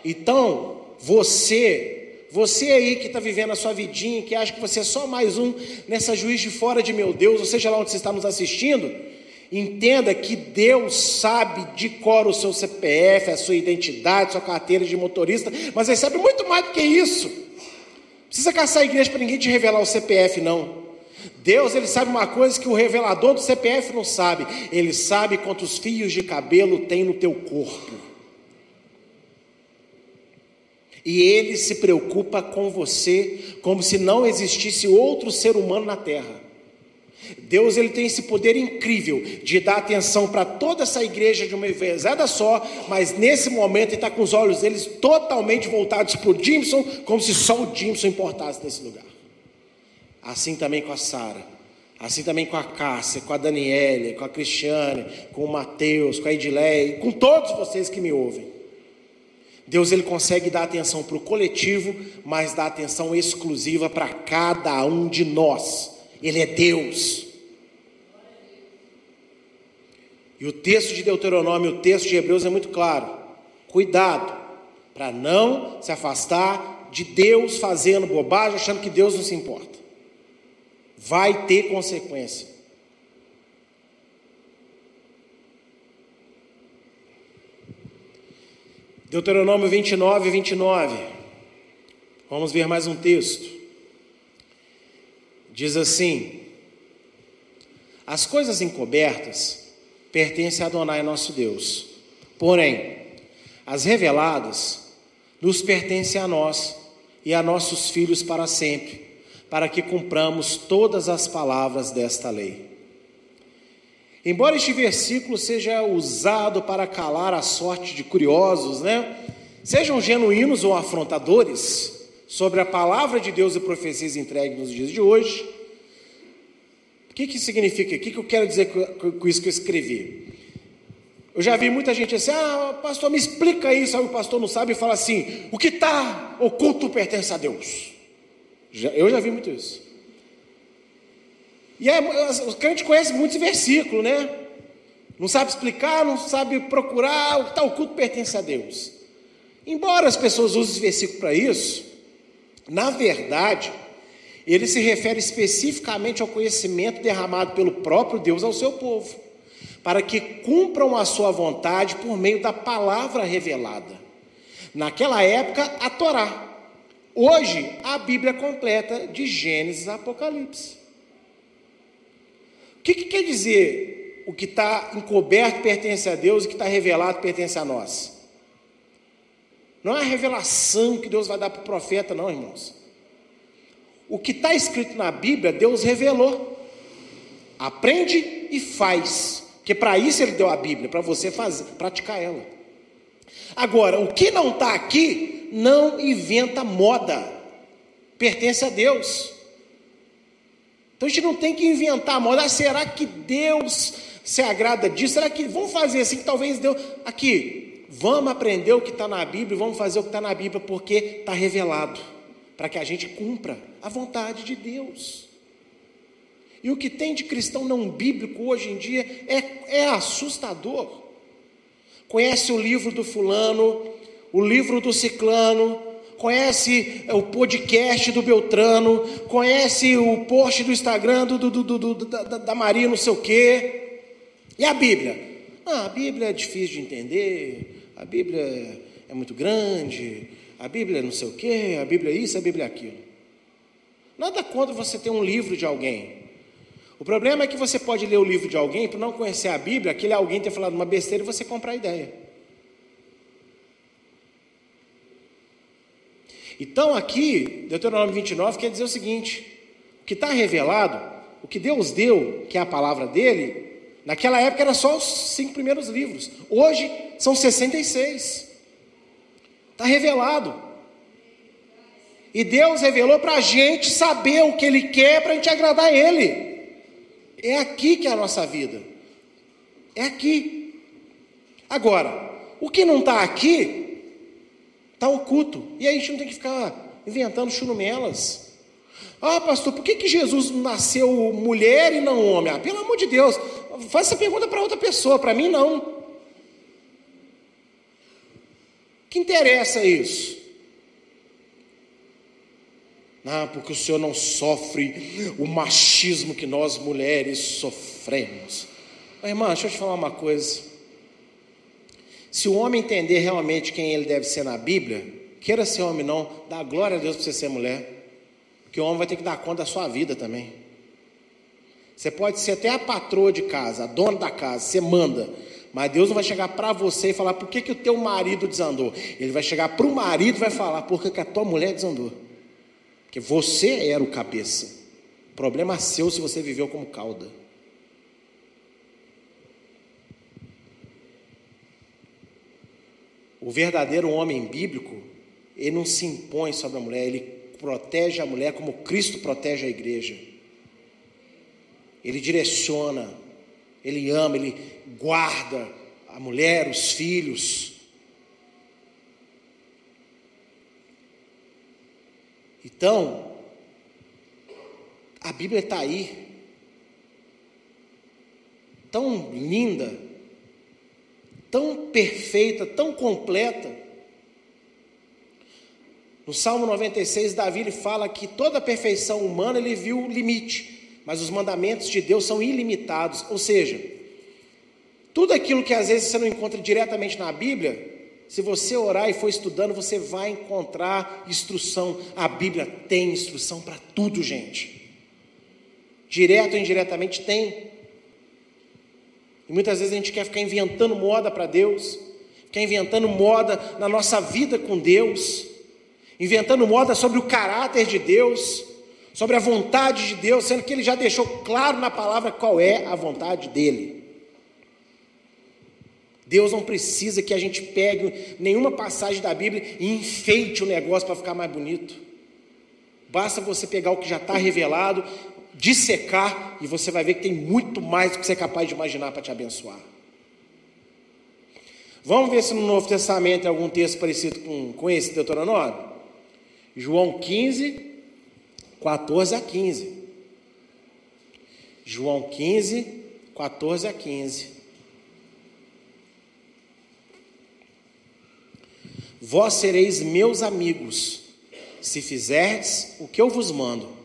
Speaker 1: Então, você você aí que está vivendo a sua vidinha, que acha que você é só mais um nessa juiz de fora de meu Deus, ou seja lá onde você está nos assistindo, entenda que Deus sabe de cor o seu CPF, a sua identidade, sua carteira de motorista, mas Ele sabe muito mais do que isso. Precisa caçar a igreja para ninguém te revelar o CPF, não. Deus, ele sabe uma coisa que o revelador do CPF não sabe. Ele sabe quantos fios de cabelo tem no teu corpo. E ele se preocupa com você como se não existisse outro ser humano na terra. Deus ele tem esse poder incrível de dar atenção para toda essa igreja de uma vezada só, mas nesse momento ele está com os olhos deles totalmente voltados para o Jimson, como se só o Jimson importasse nesse lugar. Assim também com a Sara, assim também com a Cássia, com a Daniele, com a Cristiane, com o Mateus, com a Edileia, com todos vocês que me ouvem. Deus ele consegue dar atenção para o coletivo, mas dá atenção exclusiva para cada um de nós. Ele é Deus. E o texto de Deuteronômio, o texto de Hebreus é muito claro. Cuidado para não se afastar de Deus fazendo bobagem, achando que Deus não se importa. Vai ter consequência. Deuteronômio 29, 29. Vamos ver mais um texto. Diz assim: As coisas encobertas pertencem a Adonai nosso Deus, porém, as reveladas nos pertencem a nós e a nossos filhos para sempre, para que cumpramos todas as palavras desta lei. Embora este versículo seja usado para calar a sorte de curiosos, né? Sejam genuínos ou afrontadores sobre a palavra de Deus e profecias entregues nos dias de hoje. O que, que significa? O que, que eu quero dizer com isso que eu escrevi? Eu já vi muita gente assim, ah, pastor, me explica isso. Aí o pastor não sabe e fala assim: o que está oculto pertence a Deus. eu já vi muito isso. E é, o crente conhece muitos versículos, né? Não sabe explicar, não sabe procurar, o tal culto pertence a Deus. Embora as pessoas usem esse versículo para isso, na verdade, ele se refere especificamente ao conhecimento derramado pelo próprio Deus ao seu povo, para que cumpram a sua vontade por meio da palavra revelada. Naquela época, a Torá. Hoje, a Bíblia completa de Gênesis a Apocalipse. Que, que quer dizer o que está encoberto pertence a Deus e o que está revelado pertence a nós? Não é a revelação que Deus vai dar para o profeta, não, irmãos. O que está escrito na Bíblia, Deus revelou. Aprende e faz. Porque para isso ele deu a Bíblia, para você fazer, praticar ela. Agora, o que não está aqui, não inventa moda. Pertence a Deus. Então a gente não tem que inventar moda. Ah, será que Deus se agrada disso? Será que vamos fazer assim? Talvez Deus. Aqui, vamos aprender o que está na Bíblia, vamos fazer o que está na Bíblia, porque está revelado para que a gente cumpra a vontade de Deus. E o que tem de cristão não bíblico hoje em dia é, é assustador. Conhece o livro do fulano, o livro do ciclano, conhece o podcast do Beltrano, conhece o post do Instagram do, do, do, da, da, Maria não sei o quê. E a Bíblia? Ah, a Bíblia é difícil de entender, a Bíblia é muito grande, a Bíblia não sei o quê, a Bíblia é isso, a Bíblia é aquilo. Nada contra você ter um livro de alguém. O problema é que você pode ler o livro de alguém por não conhecer a Bíblia, aquele alguém ter falado uma besteira e você comprar a ideia. Então aqui, Deuteronômio 29 quer dizer o seguinte: o que está revelado, o que Deus deu, que é a palavra dele, naquela época era só os cinco primeiros livros, hoje são 66. Está revelado. E Deus revelou para a gente saber o que Ele quer para a gente agradar a Ele. É aqui que é a nossa vida. É aqui. Agora, o que não está aqui, está oculto. E aí a gente não tem que ficar inventando churumelas. Ah, pastor, por que, que Jesus nasceu mulher e não homem? Ah, pelo amor de Deus, faça essa pergunta para outra pessoa, para mim não. Que interessa isso? Ah, porque o Senhor não sofre o machismo que nós mulheres sofremos. Mas, irmã, deixa eu te falar uma coisa. Se o homem entender realmente quem ele deve ser na Bíblia, queira ser homem não, dá glória a Deus para você ser mulher. Porque o homem vai ter que dar conta da sua vida também. Você pode ser até a patroa de casa, a dona da casa, você manda. Mas Deus não vai chegar para você e falar por que, que o teu marido desandou. Ele vai chegar para o marido e vai falar por que, que a tua mulher desandou. Porque você era o cabeça. O problema é seu se você viveu como cauda. O verdadeiro homem bíblico, ele não se impõe sobre a mulher, ele protege a mulher como Cristo protege a igreja. Ele direciona, ele ama, ele guarda a mulher, os filhos. Então, a Bíblia está aí, tão linda, tão perfeita, tão completa. No Salmo 96, Davi ele fala que toda a perfeição humana ele viu o limite mas os mandamentos de Deus são ilimitados. Ou seja, tudo aquilo que às vezes você não encontra diretamente na Bíblia, se você orar e for estudando, você vai encontrar instrução. A Bíblia tem instrução para tudo, gente. Direto ou indiretamente tem. E muitas vezes a gente quer ficar inventando moda para Deus, ficar inventando moda na nossa vida com Deus, inventando moda sobre o caráter de Deus sobre a vontade de Deus, sendo que ele já deixou claro na palavra qual é a vontade dele. Deus não precisa que a gente pegue nenhuma passagem da Bíblia e enfeite o negócio para ficar mais bonito. Basta você pegar o que já está revelado, dissecar, e você vai ver que tem muito mais do que você é capaz de imaginar para te abençoar. Vamos ver se no Novo Testamento tem algum texto parecido com, com esse Deuteronômio? João 15, 14 a 15. João 15, 14 a 15. Vós sereis meus amigos, se fizerdes o que eu vos mando.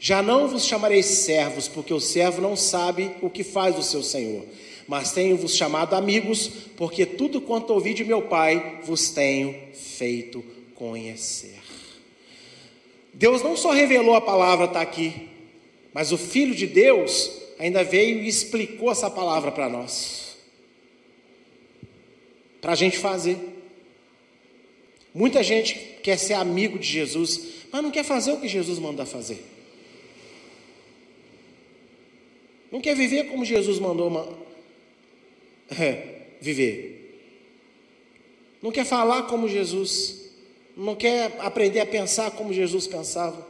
Speaker 1: Já não vos chamarei servos, porque o servo não sabe o que faz o seu senhor. Mas tenho-vos chamado amigos, porque tudo quanto ouvi de meu Pai vos tenho feito conhecer. Deus não só revelou a palavra, está aqui, mas o Filho de Deus ainda veio e explicou essa palavra para nós, para a gente fazer. Muita gente quer ser amigo de Jesus, mas não quer fazer o que Jesus manda fazer. Não quer viver como Jesus mandou é, viver. Não quer falar como Jesus. Não quer aprender a pensar como Jesus pensava.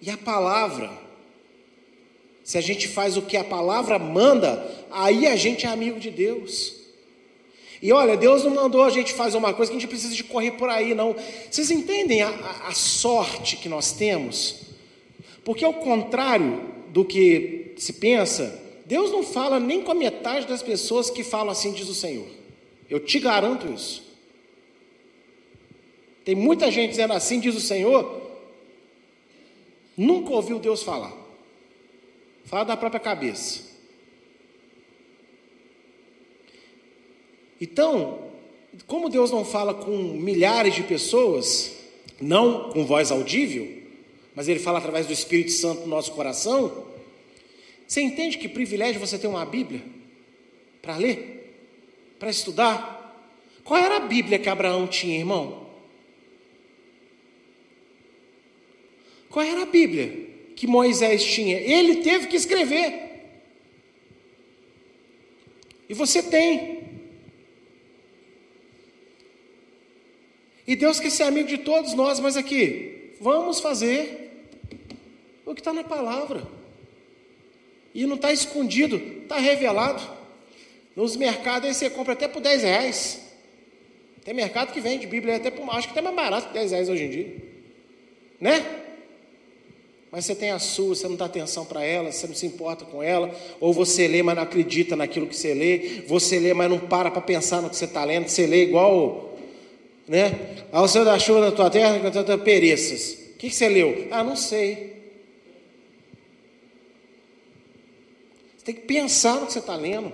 Speaker 1: E a palavra, se a gente faz o que a palavra manda, aí a gente é amigo de Deus. E olha, Deus não mandou a gente fazer uma coisa que a gente precisa de correr por aí, não. Vocês entendem a, a, a sorte que nós temos? Porque ao contrário do que se pensa, Deus não fala nem com a metade das pessoas que falam assim, diz o Senhor. Eu te garanto isso. Tem muita gente dizendo assim, diz o Senhor, nunca ouviu Deus falar. Fala da própria cabeça. Então, como Deus não fala com milhares de pessoas, não com voz audível, mas Ele fala através do Espírito Santo no nosso coração, você entende que privilégio você ter uma Bíblia para ler, para estudar? Qual era a Bíblia que Abraão tinha, irmão? Qual era a Bíblia que Moisés tinha? Ele teve que escrever. E você tem. E Deus quer ser amigo de todos nós, mas aqui, vamos fazer o que está na palavra. E não está escondido, está revelado. Nos mercados aí você compra até por 10 reais. Tem mercado que vende Bíblia até por, acho que até mais barato que 10 reais hoje em dia. Né? Mas você tem a sua, você não dá atenção para ela, você não se importa com ela, ou você lê, mas não acredita naquilo que você lê, você lê, mas não para para pensar no que você está lendo, você lê igual né? Ao Senhor da chuva na tua terra, tu pereças. O que, que você leu? Ah, não sei. Você tem que pensar no que você está lendo.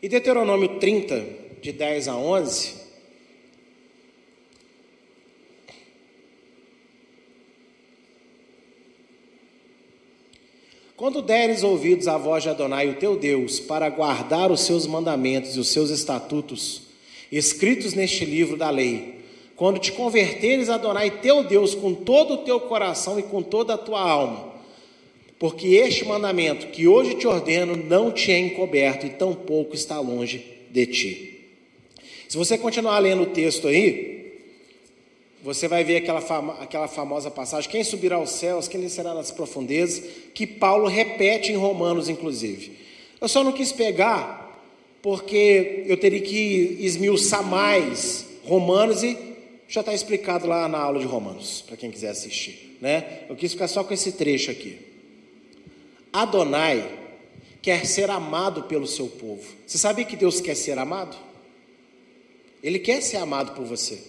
Speaker 1: E Deuteronômio 30, de 10 a 11. Quando deres ouvidos a voz de Adonai, o teu Deus, para guardar os seus mandamentos e os seus estatutos, escritos neste livro da lei. Quando te converteres a Adonai teu Deus com todo o teu coração e com toda a tua alma, porque este mandamento que hoje te ordeno não te é encoberto e tampouco está longe de ti. Se você continuar lendo o texto aí, você vai ver aquela, fama, aquela famosa passagem: quem subirá aos céus, quem descerá nas profundezas, que Paulo repete em Romanos, inclusive. Eu só não quis pegar porque eu teria que esmiuçar mais Romanos e já está explicado lá na aula de Romanos, para quem quiser assistir. Né? Eu quis ficar só com esse trecho aqui. Adonai quer ser amado pelo seu povo. Você sabe que Deus quer ser amado? Ele quer ser amado por você.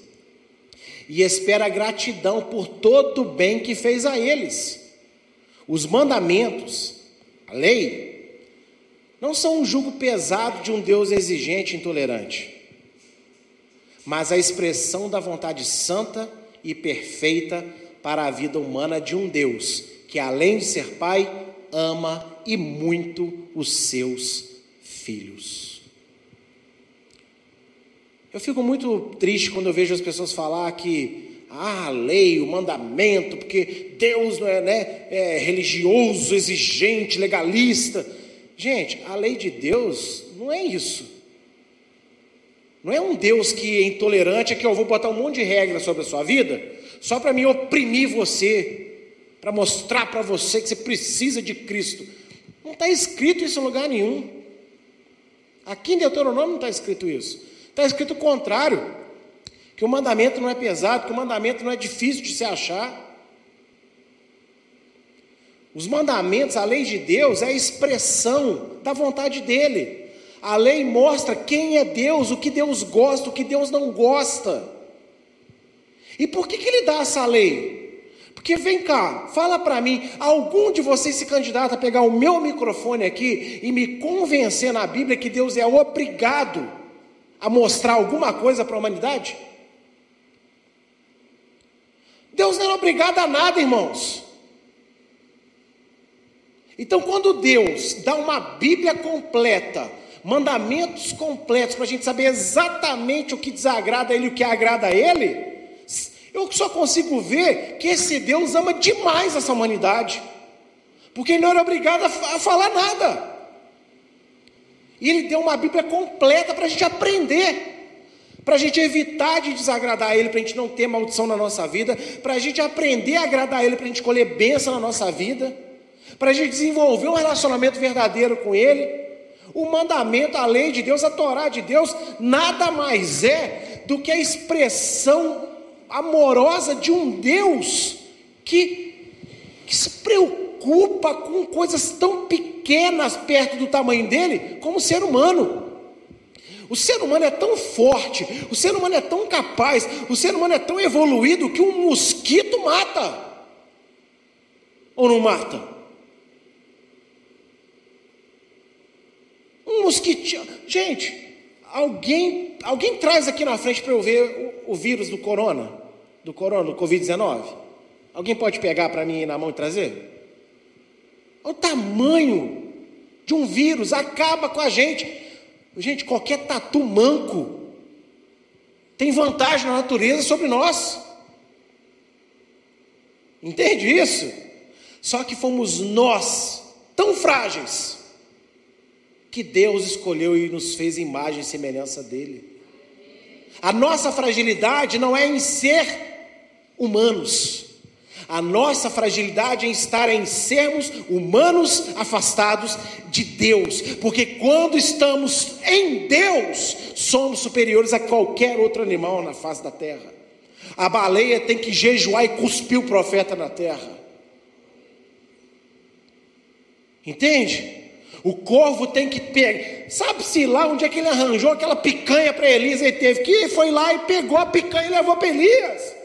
Speaker 1: E espera gratidão por todo o bem que fez a eles. Os mandamentos, a lei, não são um jugo pesado de um Deus exigente e intolerante, mas a expressão da vontade santa e perfeita para a vida humana de um Deus que, além de ser Pai, ama e muito os seus filhos. Eu fico muito triste quando eu vejo as pessoas falar que ah, a lei, o mandamento, porque Deus não é, né, é religioso, exigente, legalista. Gente, a lei de Deus não é isso. Não é um Deus que é intolerante, é que eu vou botar um monte de regras sobre a sua vida, só para me oprimir você, para mostrar para você que você precisa de Cristo. Não está escrito isso em lugar nenhum. Aqui em Deuteronômio não está escrito isso. Está escrito o contrário. Que o mandamento não é pesado, que o mandamento não é difícil de se achar. Os mandamentos, a lei de Deus é a expressão da vontade dele. A lei mostra quem é Deus, o que Deus gosta, o que Deus não gosta. E por que, que ele dá essa lei? Porque vem cá, fala para mim, algum de vocês se candidata a pegar o meu microfone aqui e me convencer na Bíblia que Deus é obrigado a mostrar alguma coisa para a humanidade? Deus não é obrigado a nada, irmãos. Então, quando Deus dá uma Bíblia completa, mandamentos completos, para a gente saber exatamente o que desagrada a Ele e o que agrada a Ele, eu só consigo ver que esse Deus ama demais essa humanidade, porque Ele não era obrigado a, a falar nada. E Ele deu uma Bíblia completa para a gente aprender para a gente evitar de desagradar Ele, para a gente não ter maldição na nossa vida, para a gente aprender a agradar Ele, para a gente colher bênção na nossa vida para a gente desenvolver um relacionamento verdadeiro com Ele. O mandamento, a lei de Deus, a Torá de Deus, nada mais é do que a expressão amorosa de um Deus que, que se preocupa com coisas tão pequenas perto do tamanho dele, como o ser humano. O ser humano é tão forte, o ser humano é tão capaz, o ser humano é tão evoluído que um mosquito mata. Ou não mata? Um mosquitinho. Gente, alguém, alguém traz aqui na frente para eu ver o, o, vírus do corona, do corona, do Covid-19. Alguém pode pegar para mim na mão e trazer? O tamanho de um vírus acaba com a gente. Gente, qualquer tatu manco tem vantagem na natureza sobre nós. Entende isso? Só que fomos nós tão frágeis que Deus escolheu e nos fez imagem e semelhança dele. A nossa fragilidade não é em ser humanos. A nossa fragilidade é em estar em sermos humanos afastados de Deus, porque quando estamos em Deus, somos superiores a qualquer outro animal na face da terra. A baleia tem que jejuar e cuspir o profeta na terra. Entende? O corvo tem que pegar. Sabe-se lá onde é que ele arranjou aquela picanha para Elisa e teve que foi lá e pegou a picanha e levou para Elias.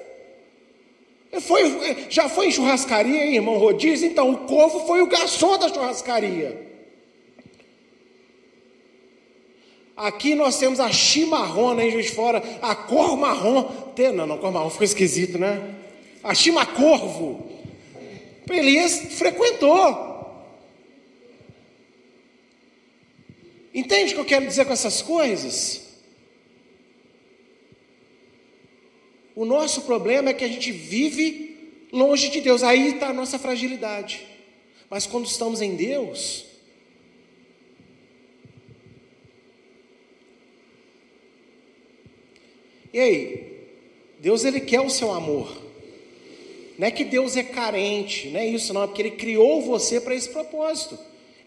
Speaker 1: Foi, já foi em churrascaria, hein, irmão Rodízio? Então, o corvo foi o garçom da churrascaria. Aqui nós temos a chimarrona, Juiz de Fora, a cor marrom. Não, não, cor marrom ficou esquisito, né? A chimacorvo. Elias frequentou. Entende o que eu quero dizer com essas coisas? O nosso problema é que a gente vive longe de Deus, aí está a nossa fragilidade. Mas quando estamos em Deus, e aí, Deus ele quer o seu amor. Não é que Deus é carente, não é isso, não, é porque Ele criou você para esse propósito.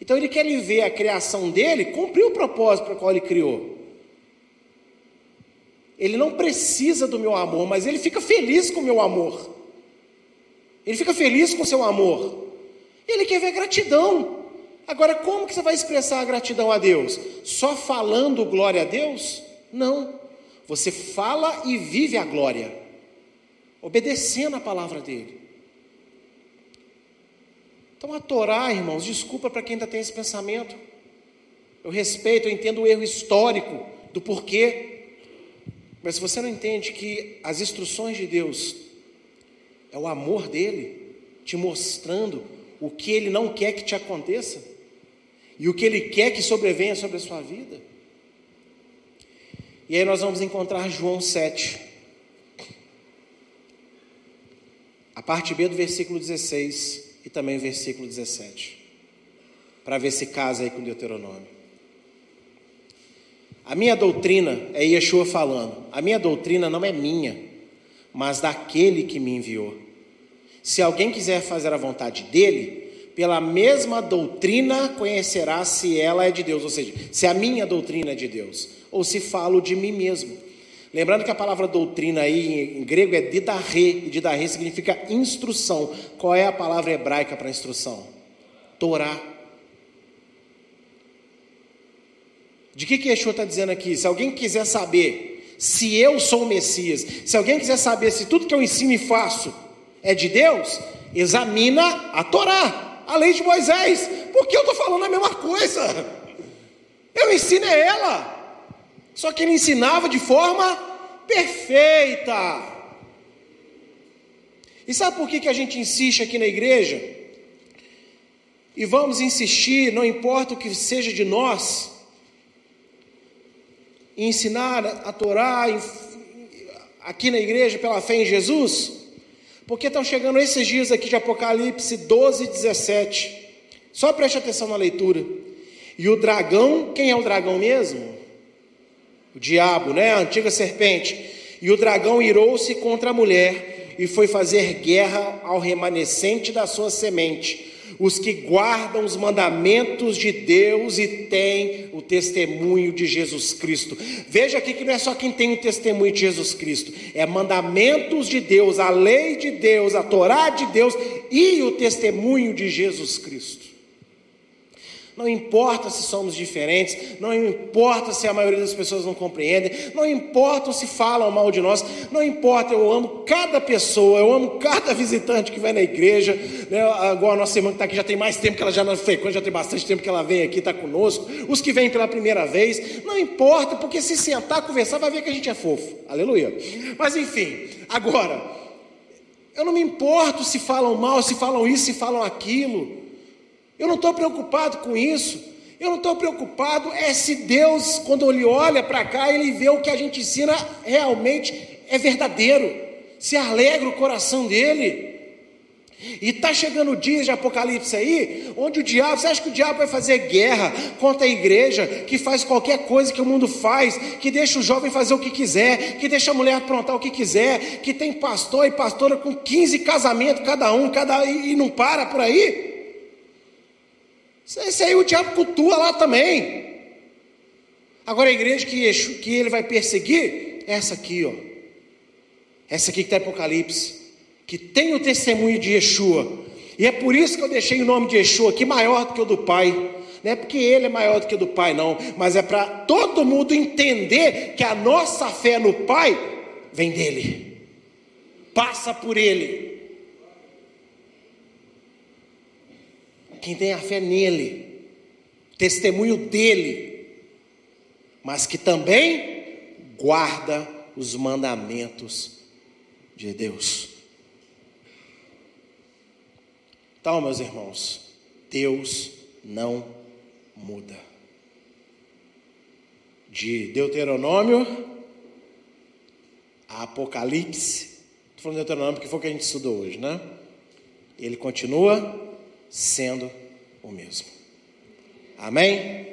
Speaker 1: Então ele quer ver a criação dele cumprir o propósito para o qual ele criou. Ele não precisa do meu amor, mas ele fica feliz com o meu amor. Ele fica feliz com o seu amor. Ele quer ver gratidão. Agora, como que você vai expressar a gratidão a Deus? Só falando glória a Deus? Não. Você fala e vive a glória, obedecendo a palavra dele. Então a Torá, irmãos, desculpa para quem ainda tem esse pensamento. Eu respeito, eu entendo o erro histórico do porquê. Mas se você não entende que as instruções de Deus é o amor dele te mostrando o que ele não quer que te aconteça e o que ele quer que sobrevenha sobre a sua vida. E aí nós vamos encontrar João 7. A parte B do versículo 16 e também versículo 17, para ver se casa aí com Deuteronômio. A minha doutrina, é Yeshua falando, a minha doutrina não é minha, mas daquele que me enviou. Se alguém quiser fazer a vontade dele, pela mesma doutrina conhecerá se ela é de Deus, ou seja, se a minha doutrina é de Deus, ou se falo de mim mesmo. Lembrando que a palavra doutrina aí em grego é didarre, e didarre significa instrução. Qual é a palavra hebraica para instrução? Torá. De que que Yeshua está dizendo aqui? Se alguém quiser saber se eu sou o Messias, se alguém quiser saber se tudo que eu ensino e faço é de Deus, examina a Torá, a lei de Moisés, porque eu estou falando a mesma coisa. Eu ensino é ela, só que ele ensinava de forma perfeita. E sabe por que, que a gente insiste aqui na igreja? E vamos insistir, não importa o que seja de nós, ensinar a Torá aqui na igreja pela fé em Jesus, porque estão chegando esses dias aqui de Apocalipse 12 e 17. Só preste atenção na leitura. E o dragão, quem é o dragão mesmo? O diabo, né? A antiga serpente. E o dragão irou-se contra a mulher e foi fazer guerra ao remanescente da sua semente os que guardam os mandamentos de Deus e têm o testemunho de Jesus Cristo. Veja aqui que não é só quem tem o testemunho de Jesus Cristo, é mandamentos de Deus, a lei de Deus, a Torá de Deus e o testemunho de Jesus Cristo. Não importa se somos diferentes, não importa se a maioria das pessoas não compreendem, não importa se falam mal de nós, não importa, eu amo cada pessoa, eu amo cada visitante que vai na igreja, né? agora a nossa irmã que está aqui já tem mais tempo que ela já não frequenta, já tem bastante tempo que ela vem aqui, está conosco, os que vêm pela primeira vez, não importa, porque se sentar, conversar, vai ver que a gente é fofo, aleluia. Mas enfim, agora, eu não me importo se falam mal, se falam isso, se falam aquilo, eu não estou preocupado com isso. Eu não estou preocupado é se Deus, quando ele olha para cá, ele vê o que a gente ensina realmente é verdadeiro, se alegra o coração dele. E está chegando o dia de Apocalipse aí, onde o diabo, você acha que o diabo vai fazer guerra contra a igreja, que faz qualquer coisa que o mundo faz, que deixa o jovem fazer o que quiser, que deixa a mulher aprontar o que quiser, que tem pastor e pastora com 15 casamentos cada um, cada e não para por aí? Esse aí o diabo cultua lá também. Agora a igreja que, que ele vai perseguir é essa aqui, ó. Essa aqui que está em Apocalipse. Que tem o testemunho de Yeshua. E é por isso que eu deixei o nome de Yeshua aqui maior do que o do Pai. Não é porque ele é maior do que o do Pai, não. Mas é para todo mundo entender que a nossa fé no Pai vem dele. Passa por ele. Quem tem a fé nele, testemunho dele, mas que também guarda os mandamentos de Deus. Então, meus irmãos, Deus não muda. De Deuteronômio a Apocalipse, estou falando de Deuteronômio porque foi o que a gente estudou hoje, né? Ele continua sendo o mesmo. Amém?